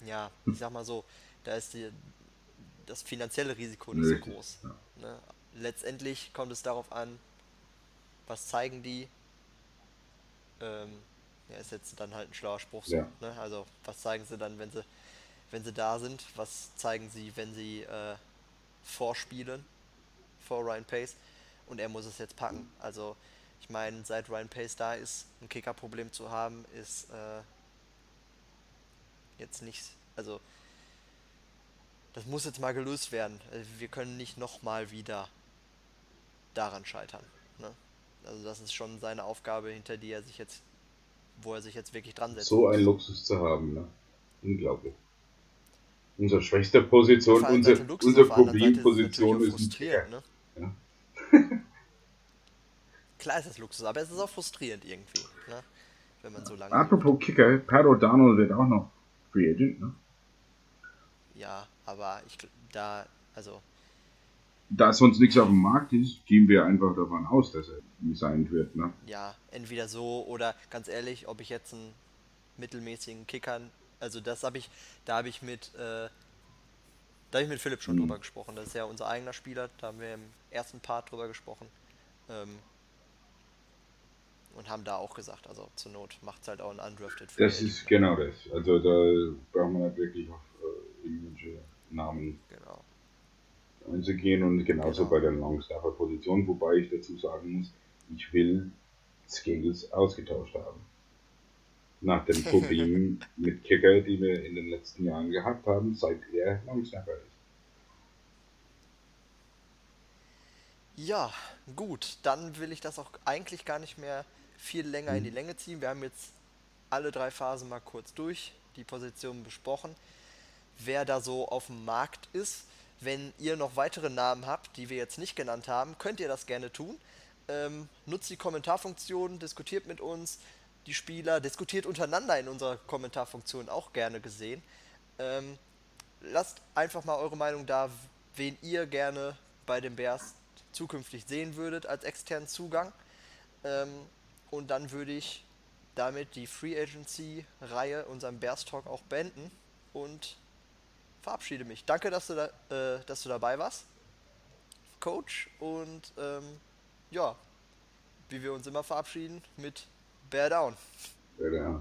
Ja, ich sag mal so, da ist die, das finanzielle Risiko nicht so Richtig, groß. ja. Ne? Letztendlich kommt es darauf an, was zeigen die. Ähm, ja, ist jetzt dann halt ein schlauer Spruch so. Ja. Ne? Also, was zeigen sie dann, wenn sie, wenn sie da sind? Was zeigen sie, wenn sie äh, vorspielen vor Ryan Pace? Und er muss es jetzt packen. Also, ich meine, seit Ryan Pace da ist, ein Kicker-Problem zu haben, ist äh, jetzt nicht. Also, das muss jetzt mal gelöst werden. Also, Wir können nicht nochmal wieder daran scheitern. Ne? Also das ist schon seine Aufgabe, hinter die er sich jetzt, wo er sich jetzt wirklich dran setzt. So einen Luxus zu haben, ne? Unglaublich. Unsere schwächste Position, unsere, unsere ist Problemposition ist ein frustrierend, ne? Ja. *laughs* Klar ist es Luxus, aber es ist auch frustrierend irgendwie. Ne? wenn man so lange. Apropos Kicker, Pat O'Donnell wird auch noch Free Agent, ne? Ja, aber ich da, also Da sonst nichts auf dem Markt ist, gehen wir einfach davon aus, dass er sein wird, ne? ja, entweder so oder ganz ehrlich, ob ich jetzt einen mittelmäßigen Kickern, also das habe ich, da habe ich mit, äh, da habe ich mit Philipp schon Mhm. drüber gesprochen. Das ist ja unser eigener Spieler, da haben wir im ersten Part drüber gesprochen. Ähm, und haben da auch gesagt, also zur Not macht es halt auch ein undrafted Free Das ist genau das. Also da braucht man nicht wirklich auf äh, irgendwelche Namen Genau. Einzugehen und genauso Genau. bei der Longstaffer-Position, wobei ich dazu sagen muss, ich will Scales ausgetauscht haben. Nach den Problemen *laughs* mit Kicker, die wir in den letzten Jahren gehabt haben, seit er Longstaffer ist. Ja, gut, dann will ich das auch eigentlich gar nicht mehr viel länger in die Länge ziehen. Wir haben jetzt alle drei Phasen mal kurz durch, die Positionen besprochen, wer da so auf dem Markt ist. Wenn ihr noch weitere Namen habt, die wir jetzt nicht genannt haben, könnt ihr das gerne tun. Ähm, nutzt die Kommentarfunktion, diskutiert mit uns, die Spieler, diskutiert untereinander in unserer Kommentarfunktion auch gerne gesehen. Ähm, lasst einfach mal eure Meinung da, wen ihr gerne bei den Bears zukünftig sehen würdet als externen Zugang. Ähm, und dann würde ich damit die Free Agency Reihe, unseren Bears Talk auch beenden und verabschiede mich. Danke, dass du, da, äh, dass du dabei warst, Coach. Und ähm, ja, wie wir uns immer verabschieden mit Bear Down. Bear down.